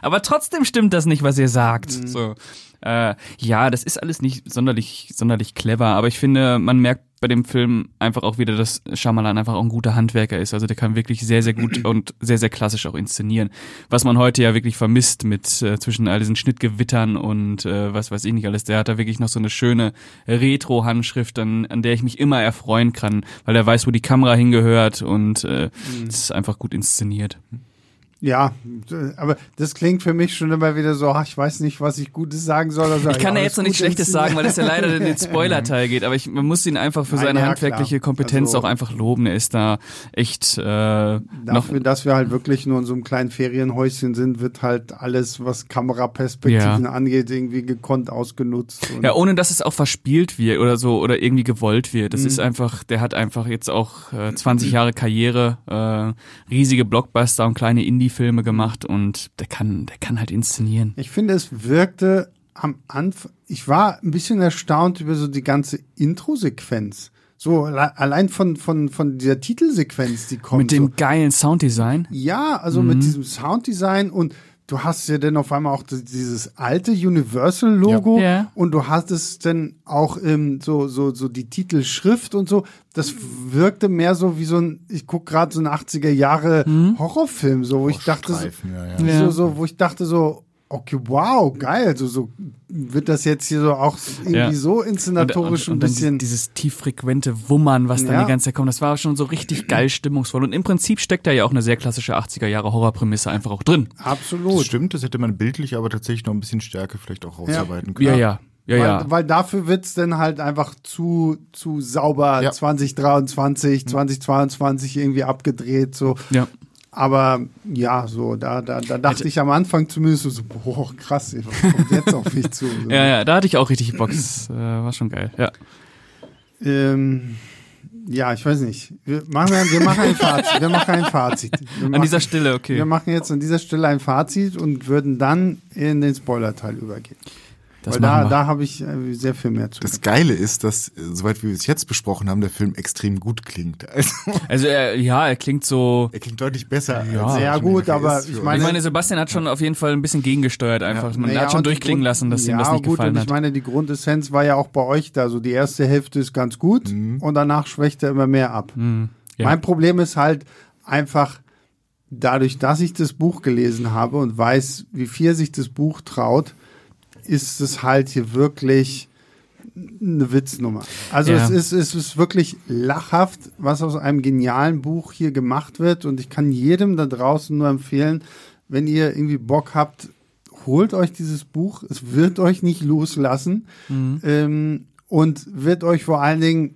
aber trotzdem stimmt das nicht, was ihr sagt. So. Äh, ja, das ist alles nicht sonderlich, sonderlich clever, aber ich finde, man merkt bei dem Film einfach auch wieder, dass Shyamalan einfach auch ein guter Handwerker ist. Also der kann wirklich sehr, sehr gut und sehr, sehr klassisch auch inszenieren. Was man heute ja wirklich vermisst mit äh, zwischen all diesen Schnittgewittern und äh, was weiß ich nicht alles. Der hat da wirklich noch so eine schöne Retro-Handschrift, an, an der ich mich immer erfreuen kann, weil er weiß, wo die Kamera hingehört und äh, es ist einfach gut inszeniert. Ja, aber das klingt für mich schon immer wieder so, ach, ich weiß nicht, was ich Gutes sagen soll. Also, Ich kann ja ja jetzt noch nichts Schlechtes sagen, weil das ja leider in den Spoiler-Teil geht, aber ich, man muss ihn einfach für Nein, seine ja, handwerkliche klar. Kompetenz Also- auch einfach loben. Er ist da echt äh, noch Dafür, dass wir halt wirklich nur in so einem kleinen Ferienhäuschen sind, wird halt alles, was Kameraperspektiven Ja. angeht, irgendwie gekonnt ausgenutzt. Ja, ohne dass es auch verspielt wird oder so oder irgendwie gewollt wird. Mhm. Das ist einfach, der hat einfach jetzt auch äh, 20 Jahre Karriere, äh, riesige Blockbuster und kleine Indie-Filme gemacht und der kann, der kann halt inszenieren. Ich finde, es wirkte am Anfang, ich war ein bisschen erstaunt über so die ganze Intro-Sequenz. So alle- allein von, von, von dieser Titelsequenz, die kommt. Mit dem so. geilen Sounddesign. Ja, also Mhm. mit diesem Sounddesign und du hast ja dann auf einmal auch dieses alte Universal-Logo Ja. Ja. und du hattest dann auch ähm, so, so, so die Titelschrift und so. Das wirkte mehr so wie so ein, ich guck gerade so ein 80er Jahre Horrorfilm, so wo ich dachte, so, Streifen, ja, ja. Mhm. Ja. so, so, wo ich dachte so, okay, wow, geil, so, so wird das jetzt hier so auch irgendwie Ja. so inszenatorisch und, und, ein und dann bisschen. dieses tieffrequente Wummern, was dann Ja. die ganze Zeit kommt, das war schon so richtig geil stimmungsvoll. Und im Prinzip steckt da ja auch eine sehr klassische 80er Jahre Horrorprämisse einfach auch drin. Das Absolut. stimmt, das hätte man bildlich aber tatsächlich noch ein bisschen stärker vielleicht auch rausarbeiten können. Ja, ja. Ja, weil, ja. weil dafür wird's dann halt einfach zu, zu sauber Ja. 2023, 2022 irgendwie abgedreht, so. ja. Aber ja, so, da, da, da dachte ich am Anfang zumindest so, boah, krass, was kommt jetzt auf mich zu? So. Ja, ja, da hatte ich auch richtig Bock. Das äh, war schon geil. Ja. Ähm, ja, ich weiß nicht. Wir machen, wir machen ein Fazit. Wir machen ein Fazit. Wir An machen, dieser Stelle, okay. wir machen jetzt an dieser Stelle ein Fazit und würden dann in den Spoiler-Teil übergehen. Das Weil da, wir. da habe ich äh, sehr viel mehr zu. Das Geile ist, dass, äh, soweit wir es jetzt besprochen haben, der Film extrem gut klingt. Also, Also äh, ja, er klingt so. er klingt deutlich besser. Ja. als Sehr er gut, aber ich Ich meine- meine, Sebastian hat schon auf jeden Fall ein bisschen gegengesteuert einfach. Man Naja, hat schon durchklingen Grund- lassen, dass ihm das ja, nicht gut, gefallen und ich hat. meine, die Grundessenz war ja auch bei euch da. So die erste Hälfte ist ganz gut und danach schwächt er immer mehr ab. Hm, ja. Mein Problem ist halt einfach, dadurch, dass ich das Buch gelesen habe und weiß, wie viel sich das Buch traut, ist es halt hier wirklich eine Witznummer. Also Ja. es, ist, es ist wirklich lachhaft, was aus einem genialen Buch hier gemacht wird. Und ich kann jedem da draußen nur empfehlen, wenn ihr irgendwie Bock habt, holt euch dieses Buch. Es wird euch nicht loslassen Mhm. ähm, und wird euch vor allen Dingen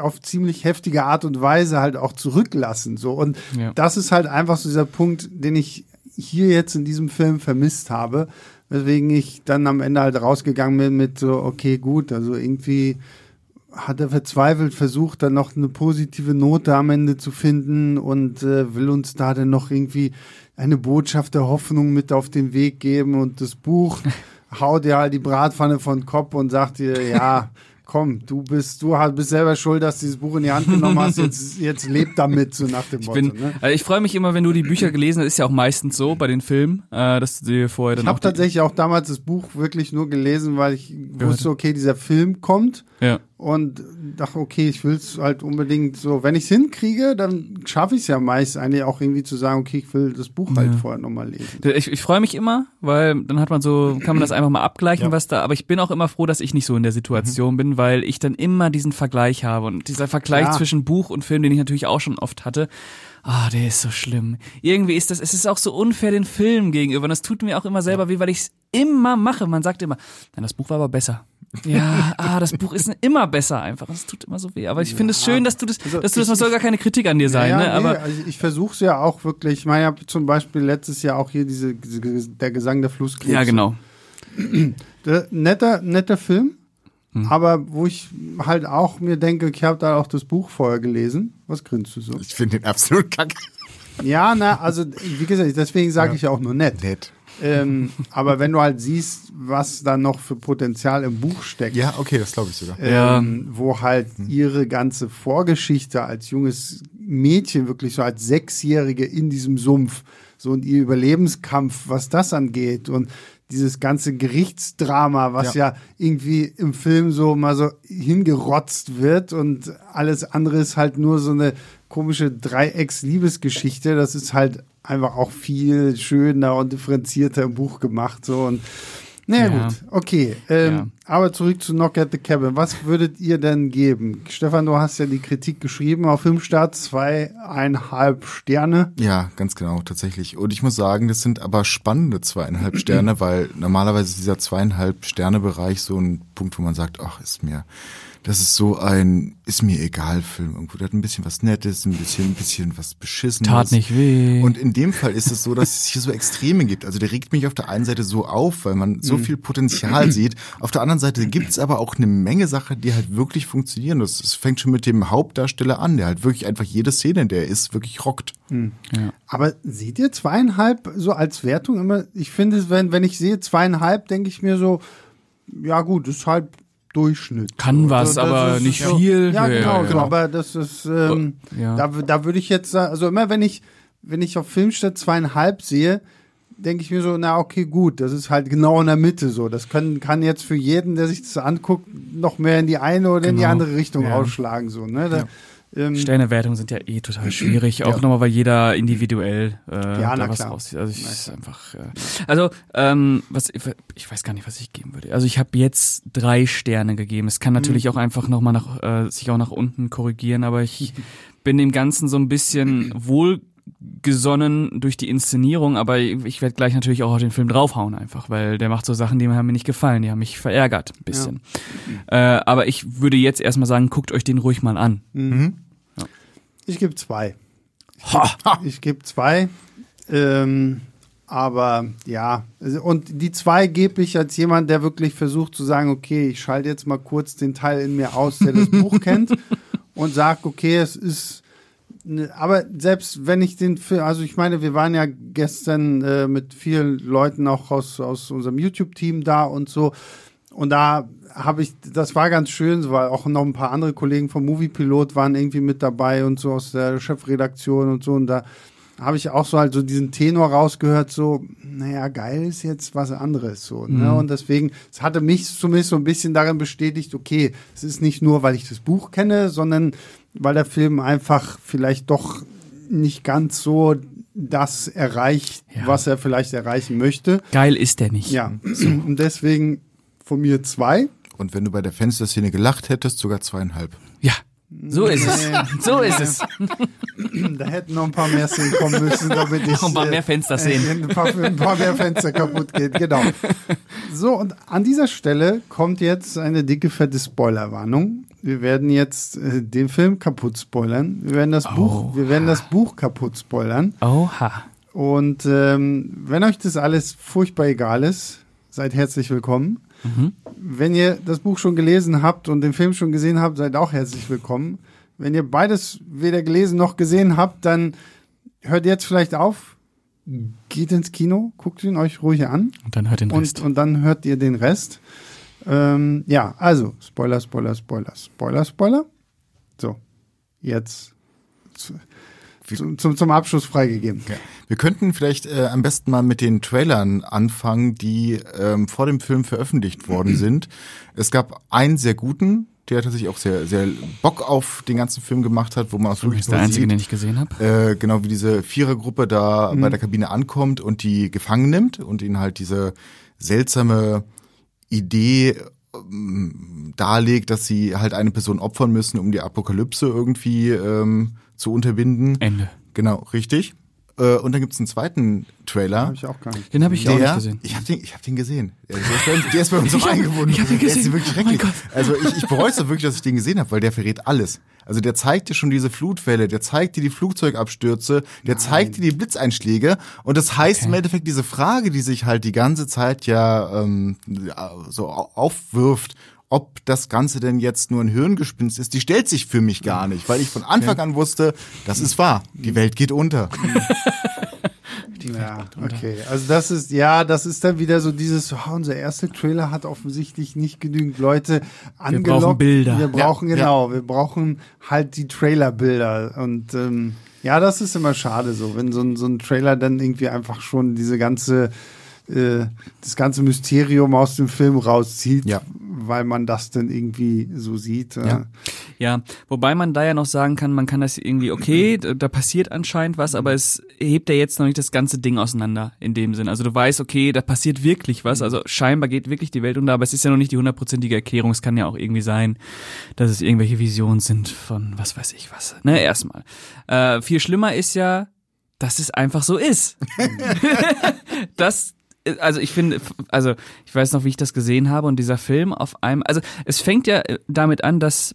auf ziemlich heftige Art und Weise halt auch zurücklassen. So. Und Ja. das ist halt einfach so dieser Punkt, den ich hier jetzt in diesem Film vermisst habe, weswegen ich dann am Ende halt rausgegangen bin mit so, okay, gut, also irgendwie hat er verzweifelt versucht, dann noch eine positive Note am Ende zu finden und äh, will uns da dann noch irgendwie eine Botschaft der Hoffnung mit auf den Weg geben und das Buch haut dir halt die Bratpfanne von den Kopf und sagt dir, ja, komm, du bist, du bist selber schuld, dass du dieses Buch in die Hand genommen hast, jetzt, jetzt leb damit, so nach dem Ich Motto. bin, ne? also ich freue mich immer, wenn du die Bücher gelesen hast, ist ja auch meistens so bei den Filmen, äh, dass du dir vorher Ich dann habe auch die, tatsächlich auch damals das Buch wirklich nur gelesen, weil ich wusste, okay, dieser Film kommt ja. Und dachte, okay, ich will es halt unbedingt so, wenn ich es hinkriege, dann schaffe ich es ja meist eigentlich auch irgendwie zu sagen, okay, ich will das Buch halt Ja. vorher nochmal lesen. Ich, ich freue mich immer, weil dann hat man so, kann man das einfach mal abgleichen, Ja. was da, aber ich bin auch immer froh, dass ich nicht so in der Situation bin, weil ich dann immer diesen Vergleich habe und dieser Vergleich Ja. zwischen Buch und Film, den ich natürlich auch schon oft hatte, ah, der ist so schlimm. Irgendwie ist das, es ist auch so unfair den Film gegenüber und das tut mir auch immer selber weh, weil ich es immer mache. Man sagt immer, nein, das Buch war aber besser. Ja, ah, das Buch ist immer besser einfach. Es tut immer so weh. Aber ich finde es schön, dass du das, Also dass du das, ich- das soll gar keine Kritik an dir sein, Ja, ne? nee, Aber also ich versuche es ja auch wirklich. Ich meine, ich habe zum Beispiel letztes Jahr auch hier diese, der Gesang der Flusskrebse. ja, genau. Der, netter, netter Film, Hm. aber wo ich halt auch mir denke, ich habe da auch das Buch vorher gelesen. Was grinst du so? Ich finde den absolut kacke. Ja, na, also wie gesagt, deswegen sage ich ja auch nur nett. Nett. Ähm, aber wenn du halt siehst, was da noch für Potenzial im Buch steckt, Ja, okay, das glaube ich sogar. Ja. ähm, wo halt ihre ganze Vorgeschichte als junges Mädchen, wirklich so als Sechsjährige in diesem Sumpf, so und ihr Überlebenskampf, was das angeht und dieses ganze Gerichtsdrama, was ja. irgendwie im Film so mal so hingerotzt wird und alles andere ist halt nur so eine komische Dreiecks-Liebesgeschichte. Das ist halt einfach auch viel schöner und differenzierter im Buch gemacht. So und naja, Ja. gut, okay. Ähm, Ja. Aber zurück zu Knock at the Cabin. Was würdet ihr denn geben? Stefan, du hast ja die Kritik geschrieben auf Filmstart, zweieinhalb Sterne. Ja, ganz genau, tatsächlich. Und ich muss sagen, das sind aber spannende zweieinhalb Sterne, weil normalerweise ist dieser zweieinhalb Sterne Bereich so ein Punkt, wo man sagt, ach, ist mir, das ist so ein, ist mir egal Film irgendwo. Der hat ein bisschen was Nettes, ein bisschen, ein bisschen was Beschissenes. Tat nicht weh. Und in dem Fall ist es so, dass es hier so Extreme gibt. Also der regt mich auf der einen Seite so auf, weil man Mhm. so viel Potenzial sieht. Auf der anderen Seite gibt's aber auch eine Menge Sachen, die halt wirklich funktionieren. Das, das fängt schon mit dem Hauptdarsteller an, der halt wirklich einfach jede Szene, in der er ist, wirklich rockt. ja. Aber seht ihr zweieinhalb so als Wertung immer? Ich finde, wenn, wenn ich sehe zweieinhalb, denke ich mir so, ja gut, ist halt Durchschnitt. Kann so, was, das aber ist nicht so, viel. Ja, Ja, genau, ja, so, ja. aber das ist, ähm, Ja. da, da würde ich jetzt sagen, also immer wenn ich, wenn ich auf Filmstadt zweieinhalb sehe, denke ich mir so, na okay, gut, das ist halt genau in der Mitte so. Das können, kann jetzt für jeden, der sich das anguckt, noch mehr in die eine oder in die Genau. andere Richtung Ja. ausschlagen. So, ne? Da, ähm, Sternewertungen sind ja eh total schwierig, auch nochmal, weil jeder individuell äh, Ja, da was klar. rauszieht. Also ich ist einfach. Äh, also ähm, was ich weiß gar nicht, was ich geben würde. Also ich habe jetzt drei Sterne gegeben. Es kann Mhm. natürlich auch einfach nochmal nach äh, sich auch nach unten korrigieren, aber ich bin dem Ganzen so ein bisschen wohlgesonnen durch die Inszenierung, aber ich werde gleich natürlich auch auf den Film draufhauen einfach, weil der macht so Sachen, die haben mir nicht gefallen, die haben mich verärgert ein bisschen. Äh, aber ich würde jetzt erstmal sagen, guckt euch den ruhig mal an. ich gebe zwei. Ich gebe zwei. Ähm, aber ja, also- und die zwei gebe ich als jemand, der wirklich versucht zu sagen, okay, ich schalte jetzt mal kurz den Teil in mir aus, der das Buch kennt und sagt, okay, es ist aber selbst wenn ich den Film, also ich meine, wir waren ja gestern äh, mit vielen Leuten auch aus, aus unserem YouTube-Team da und so. Und da habe ich, das war ganz schön, weil auch noch ein paar andere Kollegen vom Moviepilot waren irgendwie mit dabei und so aus der Chefredaktion und so. Und da habe ich auch so halt so diesen Tenor rausgehört, so, naja, geil ist jetzt was anderes so. Ne? Und deswegen, es hatte mich zumindest so ein bisschen darin bestätigt, okay, es ist nicht nur, weil ich das Buch kenne, sondern weil der Film einfach vielleicht doch nicht ganz so das erreicht, Ja. was er vielleicht erreichen möchte. Geil ist der nicht. Ja, und deswegen von mir zwei. Und wenn du bei der Fensterszene gelacht hättest, sogar zweieinhalb. Ja, so ist es. So ist es. Da hätten noch ein paar mehr Szenen kommen müssen, damit ich Noch ein paar mehr Fenster sehen. äh, ein, paar, ein paar mehr Fenster kaputt gehen. Genau. So, und an dieser Stelle kommt jetzt eine dicke, fette Spoilerwarnung. Wir werden jetzt äh, den Film kaputt spoilern. Wir werden das Buch, wir werden das Buch kaputt spoilern. Oha. Und ähm, wenn euch das alles furchtbar egal ist, seid herzlich willkommen. Wenn ihr das Buch schon gelesen habt und den Film schon gesehen habt, seid auch herzlich willkommen. Wenn ihr beides weder gelesen noch gesehen habt, dann hört jetzt vielleicht auf, geht ins Kino, guckt ihn euch ruhig an Und dann hört den Rest. und, und dann hört ihr den Rest. Ähm, ja, also Spoiler, Spoiler, Spoiler, Spoiler, Spoiler. So, jetzt zu, zum, zum, zum Abschluss freigegeben. Wir könnten vielleicht äh, am besten mal mit den Trailern anfangen, die ähm, vor dem Film veröffentlicht worden sind. Es gab einen sehr guten, der tatsächlich auch sehr, sehr Bock auf den ganzen Film gemacht hat, wo man auch das wirklich ist der einzige, sieht, den ich gesehen habe. äh, genau wie diese Vierergruppe da bei der Kabine ankommt und die gefangen nimmt und ihnen halt diese seltsame Idee ähm, darlegt, dass sie halt eine Person opfern müssen, um die Apokalypse irgendwie ähm, zu unterbinden. Ende. Genau, richtig. Äh, und dann gibt's einen zweiten Trailer. Hab ich auch gar nicht. Den habe ich auch nicht gesehen. Ich habe den, ich hab den gesehen. Der ist bei uns, der ist bei uns auch eingebunden. ich hab den Der ist gesehen. wirklich Oh schrecklich. also ich, ich bereue es wirklich, dass ich den gesehen habe, weil der verrät alles. Also der zeigt dir schon diese Flutwelle, der zeigt dir die Flugzeugabstürze, der zeigt dir die Blitzeinschläge. Und das heißt im Endeffekt diese Frage, die sich halt die ganze Zeit ja ähm, so au- aufwirft, ob das Ganze denn jetzt nur ein Hirngespinst ist, die stellt sich für mich gar nicht, weil ich von Anfang an wusste, das ist wahr, die Welt geht unter. Ja, okay. Also das ist, ja, das ist dann wieder so dieses, oh, unser erster Trailer hat offensichtlich nicht genügend Leute angelockt. brauchen Bilder. Wir brauchen, Ja, genau, wir brauchen halt die Trailerbilder. Und ähm, ja, das ist immer schade so, wenn so ein, so ein Trailer dann irgendwie einfach schon diese ganze, äh, das ganze Mysterium aus dem Film rauszieht, Ja. weil man das dann irgendwie so sieht. äh. Ja. Ja, wobei man da ja noch sagen kann, man kann das irgendwie, okay, da, da passiert anscheinend was, aber es hebt ja jetzt noch nicht das ganze Ding auseinander in dem Sinn. Also du weißt, okay, da passiert wirklich was, also scheinbar geht wirklich die Welt unter, aber es ist ja noch nicht die hundertprozentige Erklärung. Es kann ja auch irgendwie sein, dass es irgendwelche Visionen sind von was weiß ich was. Ne, erstmal. Äh, viel schlimmer ist ja, dass es einfach so ist. das also ich finde, also ich weiß noch, wie ich das gesehen habe und dieser Film auf einem, also es fängt ja äh, damit an, dass,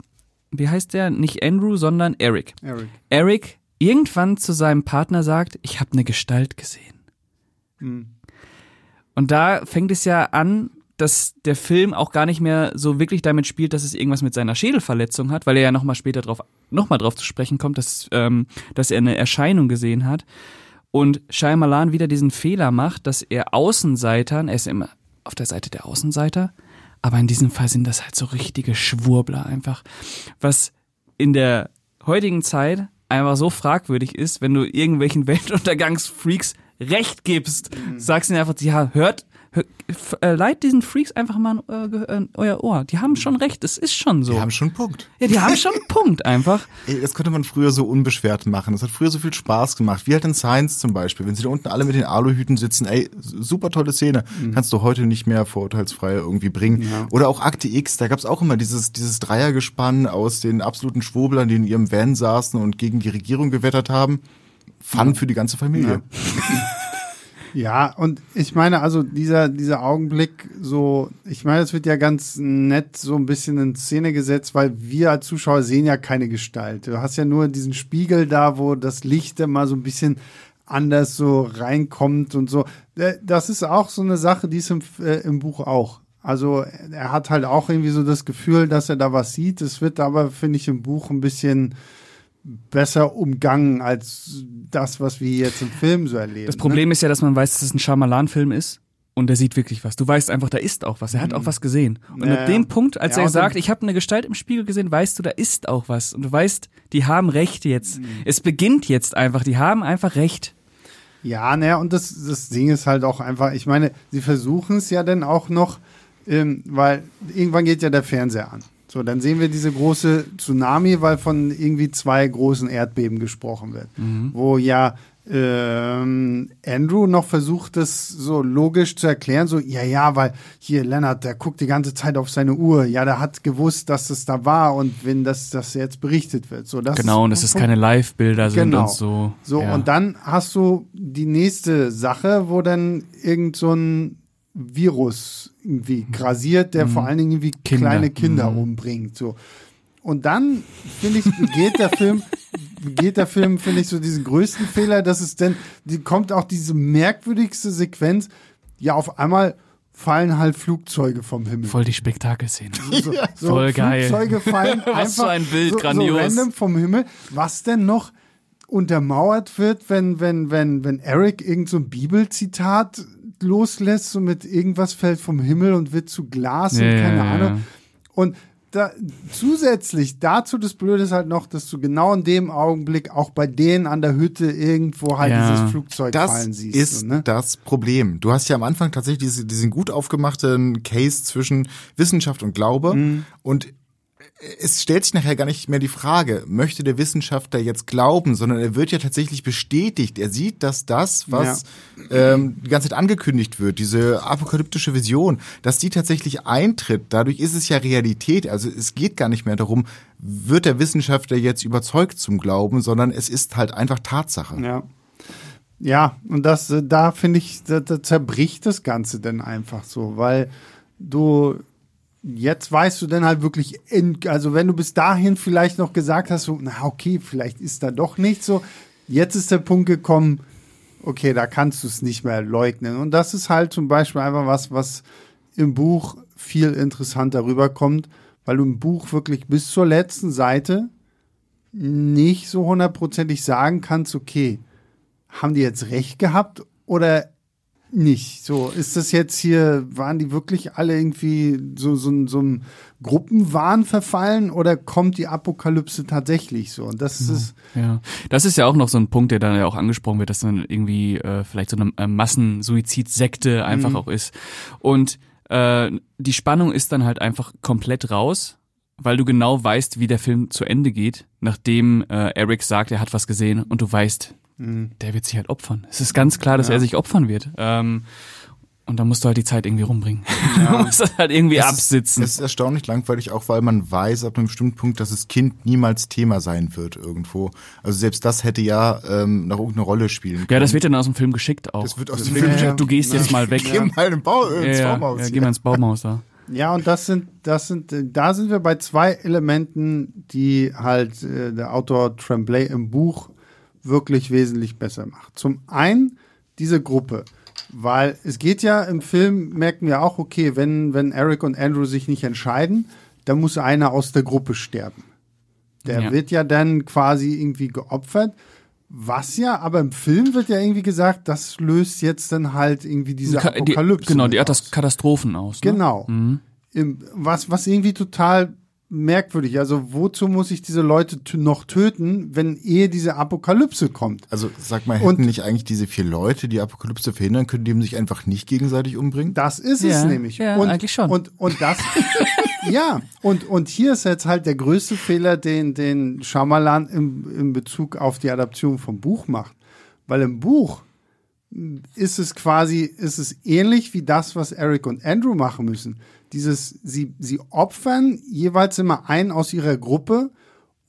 wie heißt der, nicht Andrew, sondern Eric. Eric. Eric irgendwann zu seinem Partner sagt, ich habe eine Gestalt gesehen. Hm. Und da fängt es ja an, dass der Film auch gar nicht mehr so wirklich damit spielt, dass es irgendwas mit seiner Schädelverletzung hat, weil er ja nochmal später drauf, noch mal drauf zu sprechen kommt, dass, ähm, dass er eine Erscheinung gesehen hat. Und Shyamalan wieder diesen Fehler macht, dass er Außenseitern, er ist immer auf der Seite der Außenseiter, aber in diesem Fall sind das halt so richtige Schwurbler einfach. Was in der heutigen Zeit einfach so fragwürdig ist, wenn du irgendwelchen Weltuntergangsfreaks Recht gibst, sagst ihnen einfach, ja, hört, äh, leiht diesen Freaks einfach mal äh, äh, euer Ohr. Die haben schon recht, es ist schon so. Die haben schon einen Punkt. ja, die haben schon einen Punkt einfach. Ey, das konnte man früher so unbeschwert machen. Das hat früher so viel Spaß gemacht. Wie halt in Science zum Beispiel. Wenn sie da unten alle mit den Aluhüten sitzen, ey, super tolle Szene. Kannst du heute nicht mehr vorurteilsfrei irgendwie bringen. Ja. Oder auch Akte X, da gab's auch immer dieses, dieses Dreiergespann aus den absoluten Schwurblern, die in ihrem Van saßen und gegen die Regierung gewettert haben. Fun für die ganze Familie. Ja, und ich meine, also dieser, dieser Augenblick, so, ich meine, es wird ja ganz nett so ein bisschen in Szene gesetzt, weil wir als Zuschauer sehen ja keine Gestalt. Du hast ja nur diesen Spiegel da, wo das Licht immer so ein bisschen anders so reinkommt und so. Äh, Das ist auch so eine Sache, die ist im, äh, im Buch auch. Also er hat halt auch irgendwie so das Gefühl, dass er da was sieht. Es wird aber, finde ich, im Buch ein bisschen besser umgangen als das, was wir jetzt im Film so erleben. Das ne? Problem ist ja, dass man weiß, dass es ein Shyamalan-Film ist. Und er sieht wirklich was. Du weißt einfach, da ist auch was. Er hat auch was gesehen. Und Ja, ab dem Punkt, als ja, er sagt, ich habe eine Gestalt im Spiegel gesehen, weißt du, da ist auch was. Und du weißt, die haben Recht jetzt. Mhm. Es beginnt jetzt einfach. Die haben einfach Recht. Ja, naja, und das, das Ding ist halt auch einfach, ich meine, sie versuchen es ja dann auch noch, ähm, weil irgendwann geht ja der Fernseher an. So, dann sehen wir diese große Tsunami, weil von irgendwie zwei großen Erdbeben gesprochen wird. Wo ja ähm, Andrew noch versucht, das so logisch zu erklären, so, ja, ja, weil hier Leonard, der guckt die ganze Zeit auf seine Uhr, ja, der hat gewusst, dass es da war und wenn das, das jetzt berichtet wird. So, das Genau, und es keine Live-Bilder sind Genau. und so. so, ja. und dann hast du die nächste Sache, wo dann irgend so ein Virus irgendwie grasiert, der vor allen Dingen irgendwie Mhm. Kinder. kleine Kinder Mhm. umbringt. So. Und dann, finde ich, begeht der Film, begeht der Film, finde ich, so diesen größten Fehler, dass es denn, die kommt auch diese merkwürdigste Sequenz, ja, auf einmal fallen halt Flugzeuge vom Himmel. Voll die Spektakelszene. So, so Voll geil. Flugzeuge fallen einfach Was für ein Bild, so, grandios. So random vom Himmel. Was denn noch untermauert wird, wenn, wenn, wenn, wenn Eric irgend so ein Bibelzitat loslässt, so mit irgendwas fällt vom Himmel und wird zu Glas Ja, und keine ja, ja. Ahnung. Und da, zusätzlich dazu das Blöde ist halt noch, dass du genau in dem Augenblick auch bei denen an der Hütte irgendwo halt Ja. dieses Flugzeug Das fallen siehst. ist so, ne? das Problem. Du hast ja am Anfang tatsächlich diese, diesen gut aufgemachten Case zwischen Wissenschaft und Glaube Mhm. und es stellt sich nachher gar nicht mehr die Frage, möchte der Wissenschaftler jetzt glauben, sondern er wird ja tatsächlich bestätigt. Er sieht, dass das, was ähm, die ganze Zeit angekündigt wird, diese apokalyptische Vision, dass die tatsächlich eintritt. Dadurch ist es ja Realität. Also es geht gar nicht mehr darum, wird der Wissenschaftler jetzt überzeugt zum Glauben, sondern es ist halt einfach Tatsache. Ja. Ja, und das, äh, da finde ich, da, da zerbricht das Ganze dann einfach so, weil du jetzt weißt du dann halt wirklich, in, also wenn du bis dahin vielleicht noch gesagt hast, so, na okay, vielleicht ist da doch nicht so, jetzt ist der Punkt gekommen, okay, da kannst du es nicht mehr leugnen. Und das ist halt zum Beispiel einfach was, was im Buch viel interessanter rüberkommt, weil du im Buch wirklich bis zur letzten Seite nicht so hundertprozentig sagen kannst, okay, haben die jetzt recht gehabt oder nicht? So, ist das jetzt hier, waren die wirklich alle irgendwie so, so, so einem Gruppenwahn verfallen oder kommt die Apokalypse tatsächlich so? Und das ist. Ja, das ist ja auch noch so ein Punkt, der dann ja auch angesprochen wird, dass dann irgendwie äh, vielleicht so eine äh, Massensuizidsekte einfach Mhm. auch ist. Und äh, die Spannung ist dann halt einfach komplett raus, weil du genau weißt, wie der Film zu Ende geht, nachdem äh, Eric sagt, er hat was gesehen und du weißt, der wird sich halt opfern. Es ist ganz klar, dass Ja. er sich opfern wird. Ähm, und da musst du halt die Zeit irgendwie rumbringen. du musst das halt irgendwie Es ist- absitzen. Es ist erstaunlich langweilig, auch weil man weiß ab einem bestimmten Punkt, dass das Kind niemals Thema sein wird irgendwo. Also selbst das hätte ja ähm, noch irgendeine Rolle spielen können. ja, das wird dann aus dem Film geschickt auch. Das wird aus Das dem Film Ja, ja. du gehst jetzt mal weg. Geh mal im Bau, Ja, ins ja, Baumhaus. ja, geh mal ins Baumhaus da. Ja, und das sind, das sind, da sind wir bei zwei Elementen, die halt äh, der Autor Tremblay im Buch wirklich wesentlich besser macht. Zum einen diese Gruppe, weil es geht ja im Film, merken wir auch, okay, wenn, wenn Eric und Andrew sich nicht entscheiden, dann muss einer aus der Gruppe sterben. Der Ja. wird ja dann quasi irgendwie geopfert. Was ja, aber im Film wird ja irgendwie gesagt, das löst jetzt dann halt irgendwie diese Ka- die, Apokalypse. genau, die das aus. Katastrophen aus. Ne? Genau. Im, was, was irgendwie total merkwürdig. Also, wozu muss ich diese Leute noch töten, wenn ehe diese Apokalypse kommt? Also sag mal, Und- hätten nicht eigentlich diese vier Leute die Apokalypse verhindern können, die sich einfach nicht gegenseitig umbringen? Das ist es Ja, nämlich. ja, und, eigentlich schon. Und, und das, ja, und, und hier ist jetzt halt der größte Fehler, den, den Shyamalan im, in Bezug auf die Adaption vom Buch macht. Weil im Buch ist es quasi, ist es ähnlich wie das, was Eric und Andrew machen müssen. Dieses, sie, sie opfern jeweils immer einen aus ihrer Gruppe,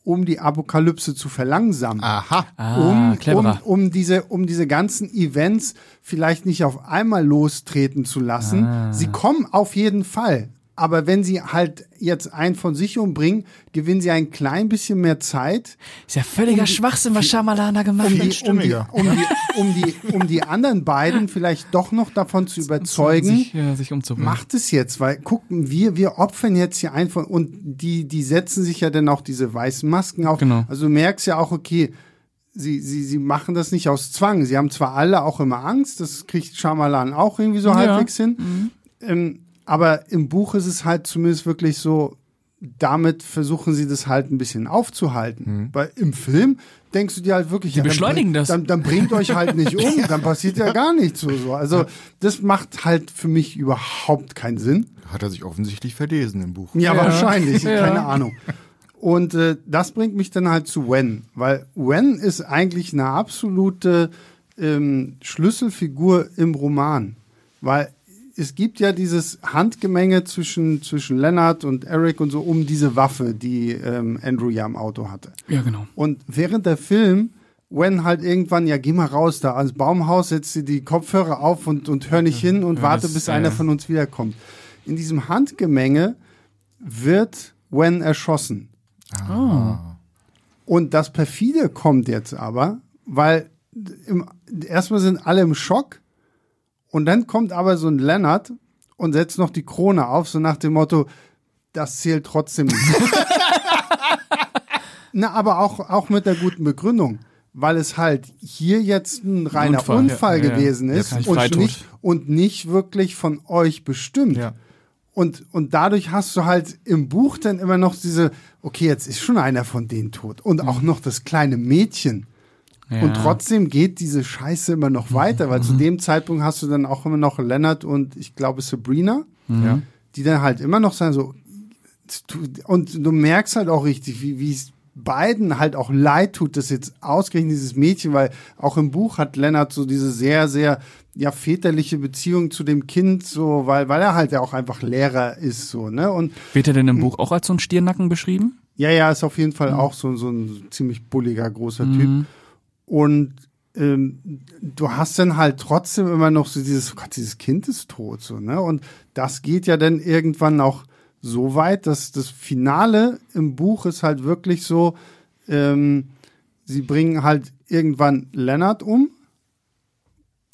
um die Apokalypse zu verlangsamen Aha. Ah, um, um, um, diese, um diese ganzen Events vielleicht nicht auf einmal lostreten zu lassen. Ah. Sie kommen auf jeden Fall. Aber wenn sie halt jetzt einen von sich umbringen, gewinnen sie ein klein bisschen mehr Zeit, Ist ja völliger Schwachsinn, was Shyamalan da gemacht um hat. die, um, die, um, die, um, die, um die anderen beiden vielleicht doch noch davon zu überzeugen, Sich, ja, sich umzubringen. macht es jetzt, weil gucken, wir, wir opfern jetzt hier ein von, und die, die setzen sich ja dann auch diese weißen Masken auf. Genau. Also du merkst ja auch, okay, sie, sie, sie machen das nicht aus Zwang. Sie haben zwar alle auch immer Angst, das kriegt Shyamalan auch irgendwie so Ja. halbwegs hin. Ähm, aber im Buch ist es halt zumindest wirklich so, damit versuchen sie das halt ein bisschen aufzuhalten. Weil im Film denkst du dir halt wirklich, ja, beschleunigen dann, das. Dann, dann bringt euch halt nicht um, dann passiert ja gar nichts so. so. Also das macht halt für mich überhaupt keinen Sinn. Hat er sich offensichtlich verlesen im Buch. Ja, Ja. wahrscheinlich, Ja. keine Ahnung. Und äh, das bringt mich dann halt zu Wen, weil Wen ist eigentlich eine absolute ähm, Schlüsselfigur im Roman, weil es gibt ja dieses Handgemenge zwischen, zwischen Leonard und Eric und so um diese Waffe, die ähm, Andrew ja im Auto hatte. Ja, genau. Und während der Film, Wen halt irgendwann, ja, geh mal raus da ans Baumhaus, setz dir die Kopfhörer auf und, und hör nicht hin und Ja, warte, bis einer von uns wiederkommt. In diesem Handgemenge wird Wen erschossen. Oh. Und das perfide kommt jetzt aber, weil im, erstmal sind alle im Schock und dann kommt aber so ein Leonard und setzt noch die Krone auf, so nach dem Motto, das zählt trotzdem nicht. Na, aber auch, auch mit der guten Begründung, weil es halt hier jetzt ein reiner Unfall, Unfall, ja, gewesen Ja, ist und nicht, und nicht wirklich von euch bestimmt. Ja. Und, und dadurch hast du halt im Buch dann immer noch diese, okay, jetzt ist schon einer von denen tot. Und auch noch das kleine Mädchen. Ja. Und trotzdem geht diese Scheiße immer noch weiter, weil zu dem Zeitpunkt hast du dann auch immer noch Leonard und ich glaube Sabrina, Ja. die dann halt immer noch sagen so, und du merkst halt auch richtig, wie, wie es beiden halt auch leid tut, dass jetzt ausgerechnet dieses Mädchen, weil auch im Buch hat Lennart so diese sehr, sehr, ja, väterliche Beziehung zu dem Kind, so, weil, weil er halt ja auch einfach Lehrer ist, so, ne, und Wird er denn im Buch auch als so ein Stirnacken beschrieben? ja, ja, ist auf jeden Fall auch so, so ein ziemlich bulliger, großer Typ. Und ähm, du hast dann halt trotzdem immer noch so dieses, oh Gott, dieses Kind ist tot, so, ne? Und das geht ja dann irgendwann auch so weit, dass das Finale im Buch ist halt wirklich so, ähm, sie bringen halt irgendwann Leonard um.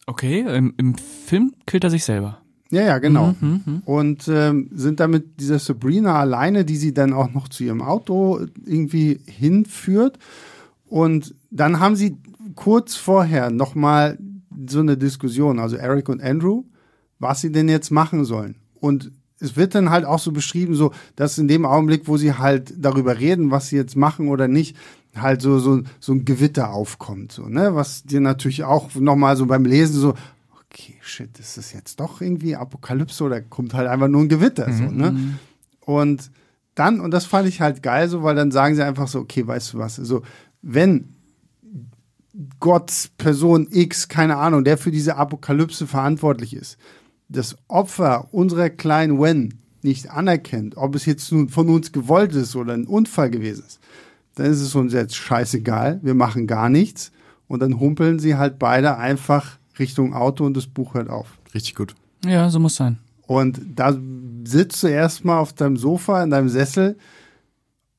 Okay, im, im Film killt er sich selber. Ja, ja, genau. Mhm, Und ähm, sind damit dieser Sabrina alleine, die sie dann auch noch zu ihrem Auto irgendwie hinführt. Und dann haben sie kurz vorher nochmal so eine Diskussion, also Eric und Andrew, was sie denn jetzt machen sollen. Und es wird dann halt auch so beschrieben, so, dass in dem Augenblick, wo sie halt darüber reden, was sie jetzt machen oder nicht, halt so, so, so ein Gewitter aufkommt, so, ne, was dir natürlich auch nochmal so beim Lesen so, okay, shit, ist das jetzt doch irgendwie Apokalypse oder kommt halt einfach nur ein Gewitter, so, ne? Und dann, und das fand ich halt geil, so, weil dann sagen sie einfach so, okay, weißt du was, also, wenn Gott, Person X, keine Ahnung, der für diese Apokalypse verantwortlich ist, das Opfer unserer kleinen Wen nicht anerkennt, ob es jetzt nun von uns gewollt ist oder ein Unfall gewesen ist, dann ist es uns jetzt scheißegal, wir machen gar nichts und dann humpeln sie halt beide einfach Richtung Auto und das Buch hört auf. Richtig gut. Ja, so muss sein. Und da sitzt du erstmal auf deinem Sofa, in deinem Sessel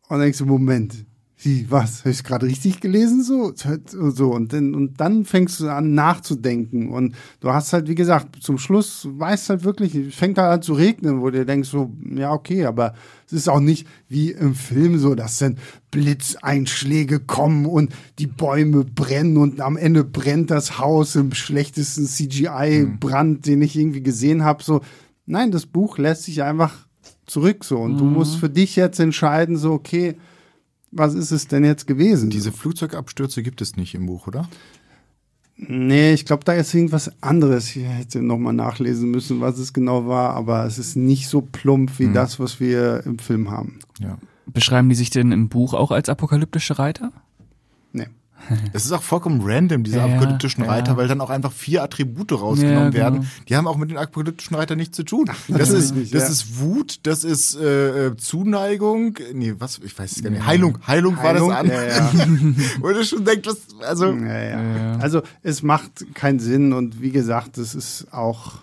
und denkst Moment, wie, was? Habe ich gerade richtig gelesen? So, so. Und, dann, und dann fängst du an nachzudenken. Und du hast halt, wie gesagt, zum Schluss weißt halt wirklich, es fängt halt an zu regnen, wo du denkst so, ja, okay, aber es ist auch nicht wie im Film so, dass dann Blitzeinschläge kommen und die Bäume brennen und am Ende brennt das Haus im schlechtesten CGI-Brand, den ich irgendwie gesehen habe. So, nein, das Buch lässt sich einfach zurück so. Und du musst für dich jetzt entscheiden, so, okay, was ist es denn jetzt gewesen? Diese Flugzeugabstürze gibt es nicht im Buch, oder? Nee, ich glaube, da ist irgendwas anderes. Ich hätte nochmal nachlesen müssen, was es genau war, aber es ist nicht so plump wie Mhm. das, was wir im Film haben. Ja. Beschreiben die sich denn im Buch auch als apokalyptische Reiter? Es ist auch vollkommen random, diese Ja, apokalyptischen ja. Reiter, weil dann auch einfach vier Attribute rausgenommen Ja, genau. werden. Die haben auch mit den apokalyptischen Reitern nichts zu tun. Das ist, das ja. ist Wut, das ist äh, äh, Zuneigung, nee, was, ich weiß es gar nicht. Heilung, Heilung, war das Heilung? an. Ja, ja. Wo du schon denkst, was, also, Ja, ja. Also es macht keinen Sinn und wie gesagt, das ist auch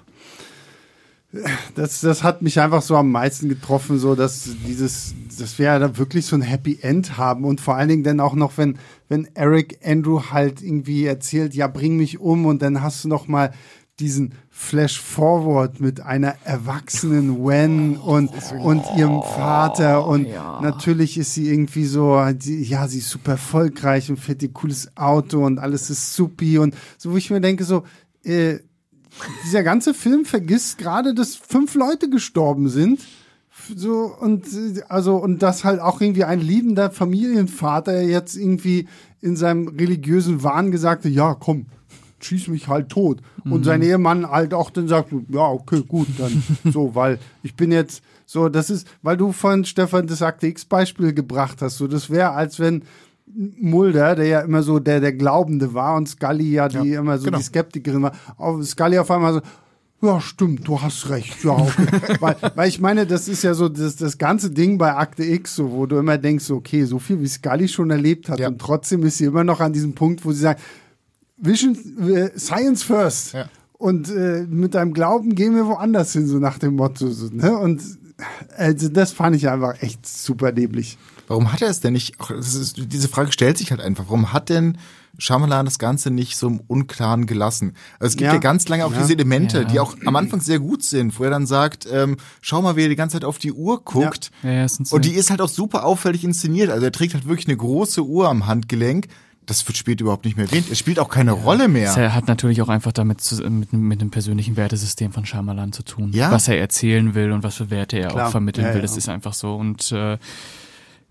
das, das hat mich einfach so am meisten getroffen, so dass dieses, dass wir ja da wirklich so ein Happy End haben und vor allen Dingen dann auch noch, wenn, wenn Eric Andrew halt irgendwie erzählt, ja, bring mich um und dann hast du noch mal diesen Flash Forward mit einer erwachsenen Wen und, und ihrem Vater und natürlich ist sie irgendwie so, die, ja, sie ist super erfolgreich und fährt ihr cooles Auto und alles ist supi und so, wo ich mir denke, so, äh, dieser ganze Film vergisst gerade, dass fünf Leute gestorben sind. So, und, also, und dass halt auch irgendwie ein liebender Familienvater jetzt irgendwie in seinem religiösen Wahn gesagt hat, ja, komm, schieß mich halt tot. Und sein Ehemann halt auch dann sagt, ja, okay, gut, dann so, weil ich bin jetzt so, das ist, weil du von Stefan das Akte X-Beispiel gebracht hast, so, das wäre, als wenn Mulder, der ja immer so der, der Glaubende war und Scully ja, die Ja, immer so genau. die Skeptikerin war, auf Scully auf einmal so, ja, stimmt, du hast recht. Ja, okay. weil, weil ich meine, das ist ja so das, das ganze Ding bei Akte X, so, wo du immer denkst, okay, so viel wie Scully schon erlebt hat Ja. und trotzdem ist sie immer noch an diesem Punkt, wo sie sagt, Vision, äh, Science first. Ja. Und äh, mit deinem Glauben gehen wir woanders hin, so nach dem Motto. So, ne? Und also das fand ich einfach echt super dämlich. Warum hat er es denn nicht, ach, das ist, diese Frage stellt sich halt einfach, warum hat denn Shyamalan das Ganze nicht so im Unklaren gelassen? Also es gibt ja, Ja. ganz lange auch Ja. diese Elemente, Ja. die auch am Anfang sehr gut sind, wo er dann sagt, ähm, schau mal, wie er die ganze Zeit auf die Uhr guckt. Ja, ja, Und die ist halt auch super auffällig inszeniert. Also er trägt halt wirklich eine große Uhr am Handgelenk. Das wird später überhaupt nicht mehr erwähnt. Es spielt auch keine Rolle mehr. Es hat natürlich auch einfach damit zu, mit, mit dem persönlichen Wertesystem von Shyamalan zu tun. Ja. Was er erzählen will und was für Werte er Klar. auch vermitteln Ja, will. ja. Das ist einfach so. Und äh,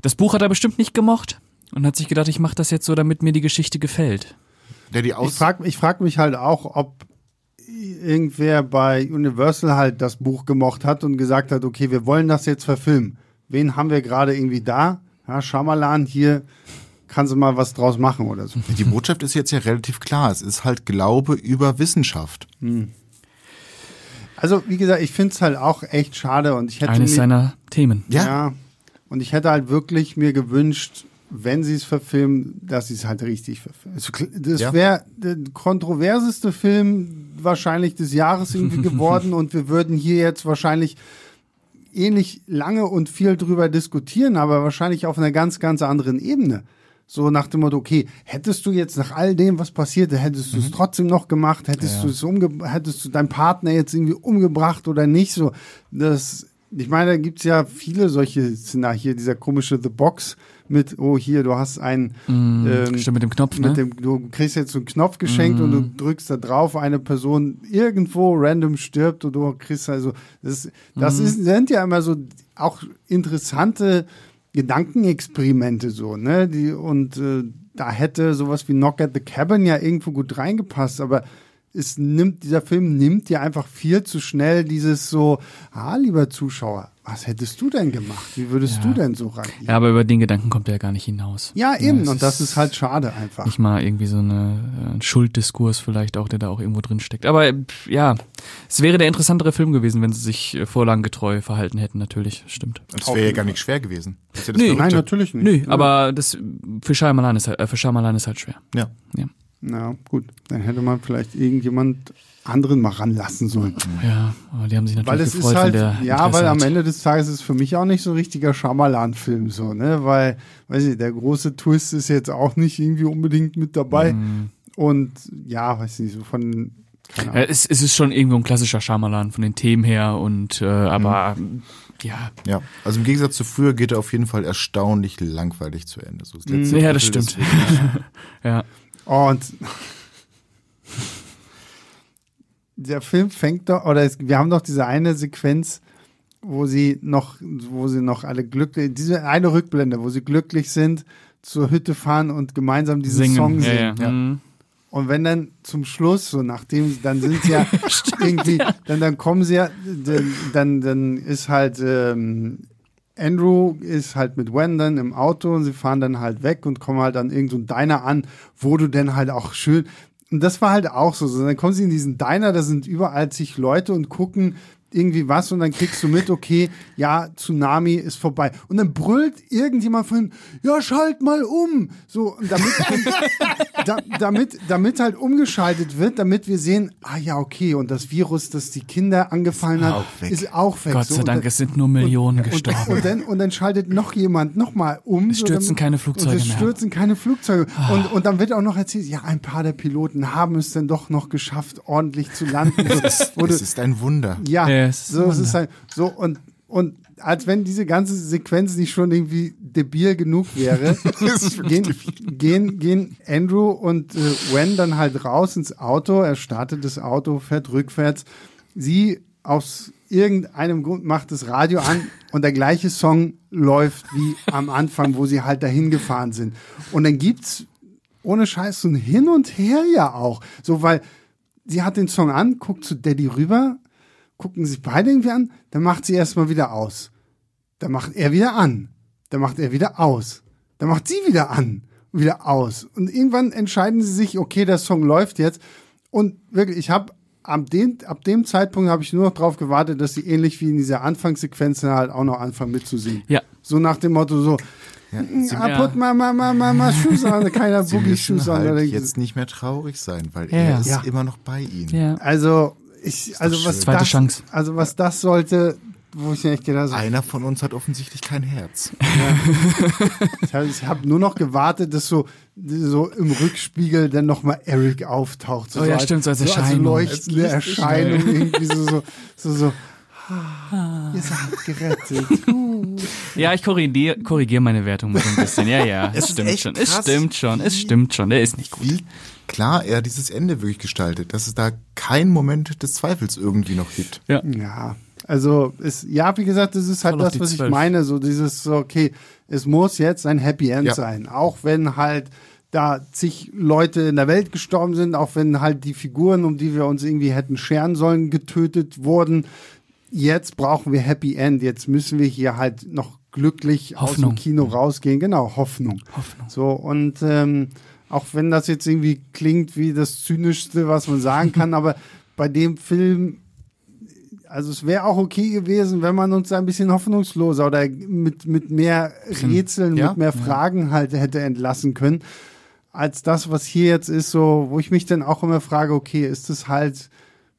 das Buch hat er bestimmt nicht gemocht und hat sich gedacht, ich mache das jetzt so, damit mir die Geschichte gefällt. Der die Ich Aus frage ich frag mich halt auch, ob irgendwer bei Universal halt das Buch gemocht hat und gesagt hat, okay, wir wollen das jetzt verfilmen. Wen haben wir gerade irgendwie da? Ja, Shyamalan, hier kannst du mal was draus machen oder so. die Botschaft ist jetzt ja relativ klar. Es ist halt Glaube über Wissenschaft. Also, wie gesagt, ich finde es halt auch echt schade und ich hätte Eines seiner Themen. Ja. ja, und ich hätte halt wirklich mir gewünscht, wenn sie es verfilmen, dass sie es halt richtig verfilmen. Das Ja. wäre der kontroverseste Film wahrscheinlich des Jahres irgendwie geworden und wir würden hier jetzt wahrscheinlich ähnlich lange und viel drüber diskutieren, aber wahrscheinlich auf einer ganz, ganz anderen Ebene. So nach dem Motto, okay, hättest du jetzt nach all dem, was passierte, hättest du es trotzdem noch gemacht, hättest du es umge hättest du deinen Partner jetzt irgendwie umgebracht oder nicht? So, das, ich meine, da gibt's ja viele solche Szenarien, hier dieser komische The Box mit, oh hier, du hast einen ähm, Stimmt, mit dem Knopf, ne? mit dem, du kriegst jetzt so einen Knopf geschenkt und du drückst da drauf, eine Person irgendwo random stirbt und du kriegst also, das, das ist, sind ja immer so auch interessante Gedankenexperimente so, ne, die, und äh, da hätte sowas wie Knock at the Cabin ja irgendwo gut reingepasst, aber es nimmt, dieser Film nimmt ja einfach viel zu schnell dieses so, ah, lieber Zuschauer, was hättest du denn gemacht? Wie würdest Ja. du denn so reagieren? Ja, aber über den Gedanken kommt er ja gar nicht hinaus. Ja, eben, es und das ist halt schade einfach. Nicht mal irgendwie so eine, äh, ein Schulddiskurs vielleicht auch, der da auch irgendwo drin steckt. Aber ja, es wäre der interessantere Film gewesen, wenn sie sich äh, vorlagengetreu verhalten hätten, natürlich, stimmt. Das wäre ja gar nicht schwer gewesen. Ja das Nee. Nein, natürlich nicht. Nö, aber das für Shyamalan ist halt, äh, für Shyamalan ist halt schwer. Ja. Ja. Na gut, dann hätte man vielleicht irgendjemand anderen mal ranlassen sollen. Ja, aber die haben sich natürlich Weil es gefreut, ist halt, der ja, Interesse weil am hat. Ende des Tages ist es für mich auch nicht so ein richtiger Schamalan-Film so, ne? Weil, weiß ich, der große Twist ist jetzt auch nicht irgendwie unbedingt mit dabei. Mhm. Und ja, weiß nicht, so von, Ja, es, es ist schon irgendwo ein klassischer Shyamalan von den Themen her und äh, aber Mhm. ja, Ja, also im Gegensatz zu früher geht er auf jeden Fall erstaunlich langweilig zu Ende. So das letzte Ja, das stimmt. ja. Und der Film fängt doch, oder es, wir haben doch diese eine Sequenz, wo sie noch, wo sie noch alle glücklich, diese eine Rückblende, wo sie glücklich sind, zur Hütte fahren und gemeinsam diesen Singen. Song ja, singen. ja. Mhm. Und wenn dann zum Schluss, so nachdem, dann sind sie ja irgendwie, dann, dann kommen sie ja, dann, dann, dann ist halt, ähm, Andrew ist halt mit Wen dann im Auto und sie fahren dann halt weg und kommen halt an irgendeinen Diner an, wo du dann halt auch schön, und das war halt auch so, so dann kommen sie in diesen Diner, da sind überall zig Leute und gucken irgendwie was und dann kriegst du mit, okay, ja, Tsunami ist vorbei. Und dann brüllt irgendjemand von, ja, schalt mal um. So, und damit, da, damit, damit halt umgeschaltet wird, damit wir sehen, ah ja, okay, und das Virus, das die Kinder angefallen hat, Auch weg. ist auch weg. Gott So, sei und Dank, dann- es sind nur Millionen und, gestorben. und, dann, und dann schaltet noch jemand nochmal um. Es stürzen damit- keine Flugzeuge und es mehr. stürzen keine Flugzeuge. Und, und dann wird auch noch erzählt, ja, ein paar der Piloten haben es dann doch noch geschafft, ordentlich zu landen. So, du- Es ist ein Wunder. ja, Ja, es ist so es ist halt so und und als wenn diese ganze Sequenz nicht schon irgendwie debil genug wäre, gehen, gehen, gehen Andrew und äh, Wen dann halt raus ins Auto. Er startet das Auto, fährt rückwärts. Sie aus irgendeinem Grund macht das Radio an und der gleiche Song läuft wie am Anfang, wo sie halt dahin gefahren sind. Und dann gibt's ohne Scheiß so ein Hin und Her ja auch. So, weil sie hat den Song an, guckt zu Daddy rüber, gucken sich beide irgendwie an, dann macht sie erstmal wieder aus. Dann macht er wieder an. Dann macht er wieder aus. Dann macht sie wieder an. Und wieder aus. Und irgendwann entscheiden sie sich, okay, der Song läuft jetzt. Und wirklich, ich habe ab dem, ab dem Zeitpunkt habe ich nur noch drauf gewartet, dass sie ähnlich wie in dieser Anfangssequenz halt auch noch anfangen mitzusingen. Ja. So nach dem Motto so, I Ja. put my, my, my, my, my shoes on, keiner Sie Boogie Shoes on. halt Oder jetzt nicht mehr traurig sein, weil Ja, er ja. ist Ja. immer noch bei ihnen. Ja. Also, ich, also was. Zweite das, Chance. also was das sollte, wo ich mir echt gedacht habe, Einer von uns hat offensichtlich kein Herz. ich habe hab nur noch gewartet, dass so, so im Rückspiegel dann nochmal Eric auftaucht. So, Oh ja, als- stimmt, so als So Erscheinung. leuchtende Als Erscheinung, irgendwie so, so, so, so ah, ihr seid gerettet. Ja, ich korrigiere korrigier meine Wertung mal so ein bisschen. Ja, ja, es Es ist stimmt schon. Es krass, stimmt schon. Es stimmt schon. Der ist nicht gut. Wie klar er dieses Ende wirklich gestaltet, dass es da keinen Moment des Zweifels irgendwie noch gibt. Ja. Ja, also es, ja, wie gesagt, das ist halt Voll das, was ich Zwölf. meine. So dieses, so, okay, es muss jetzt ein Happy End Ja. sein. Auch wenn halt da zig Leute in der Welt gestorben sind, auch wenn halt die Figuren, um die wir uns irgendwie hätten scheren sollen, getötet wurden. Jetzt brauchen wir Happy End. Jetzt müssen wir hier halt noch glücklich aus Hoffnung. dem Kino rausgehen. Genau, Hoffnung. Hoffnung. So, und ähm, auch wenn das jetzt irgendwie klingt wie das Zynischste, was man sagen kann, aber bei dem Film Also es wäre auch okay gewesen, wenn man uns ein bisschen hoffnungsloser oder mit, mit mehr Rätseln, Ja, mit mehr Fragen halt hätte entlassen können, als das, was hier jetzt ist, so, wo ich mich dann auch immer frage, okay, ist es halt,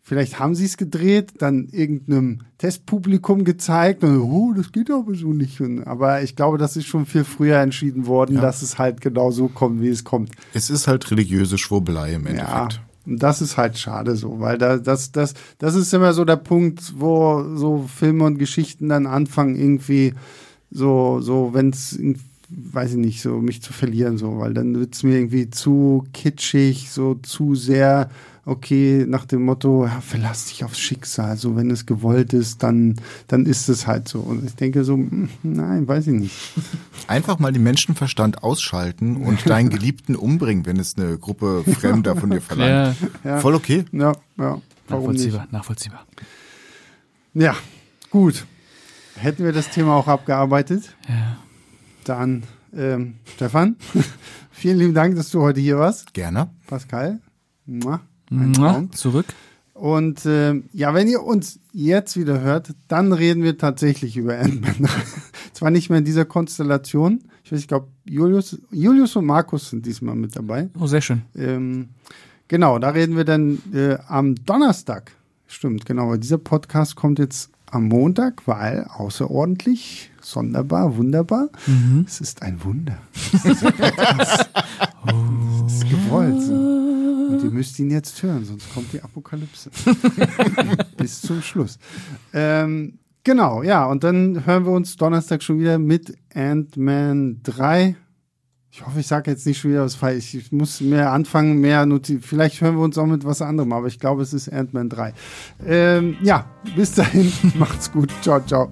vielleicht haben sie es gedreht, dann irgendeinem Testpublikum gezeigt und, oh, das geht aber so nicht. Aber ich glaube, das ist schon viel früher entschieden worden, Ja. dass es halt genau so kommt, wie es kommt. Es ist halt religiöse Schwurbelei im Ja, Endeffekt. und das ist halt schade so, weil da, das, das, das ist immer so der Punkt, wo so Filme und Geschichten dann anfangen, irgendwie so, so, wenn es, weiß ich nicht, so mich zu verlieren, so, weil dann wird's mir irgendwie zu kitschig, so zu sehr, okay, nach dem Motto, ja, verlass dich aufs Schicksal, so wenn es gewollt ist, dann, dann ist es halt so. Und ich denke so, hm, nein, weiß ich nicht. Einfach mal den Menschenverstand ausschalten und deinen Geliebten umbringen, wenn es eine Gruppe Fremder von dir verlangt. Ja, Ja. Voll okay. Ja, ja, warum nicht? nachvollziehbar, nachvollziehbar. Ja, gut. Hätten wir das Thema auch abgearbeitet, Ja. Dann ähm, Stefan, vielen lieben Dank, dass du heute hier warst. Gerne. Pascal, Mua, ein Mua, Traum. Zurück. Und ähm, ja, wenn ihr uns jetzt wieder hört, dann reden wir tatsächlich über Ant-Man. Zwar nicht mehr in dieser Konstellation. Ich weiß, ich glaube, Julius, Julius und Markus sind diesmal mit dabei. Oh, sehr schön. Ähm, genau, da reden wir dann äh, am Donnerstag. Stimmt, genau. weil Dieser Podcast kommt jetzt am Montag, weil außerordentlich, sonderbar, wunderbar. Es ist ein Wunder. Es ist gewollt. So. Und ihr müsst ihn jetzt hören, sonst kommt die Apokalypse. Bis zum Schluss. Ähm, genau, ja, und dann hören wir uns Donnerstag schon wieder mit Ant-Man 3. Ich hoffe, ich sage jetzt nicht schon wieder was falsch. Ich muss mehr anfangen, mehr notieren. Vielleicht hören wir uns auch mit was anderem, aber ich glaube, es ist Ant-Man 3. Ähm, ja, bis dahin, macht's gut. Ciao, ciao.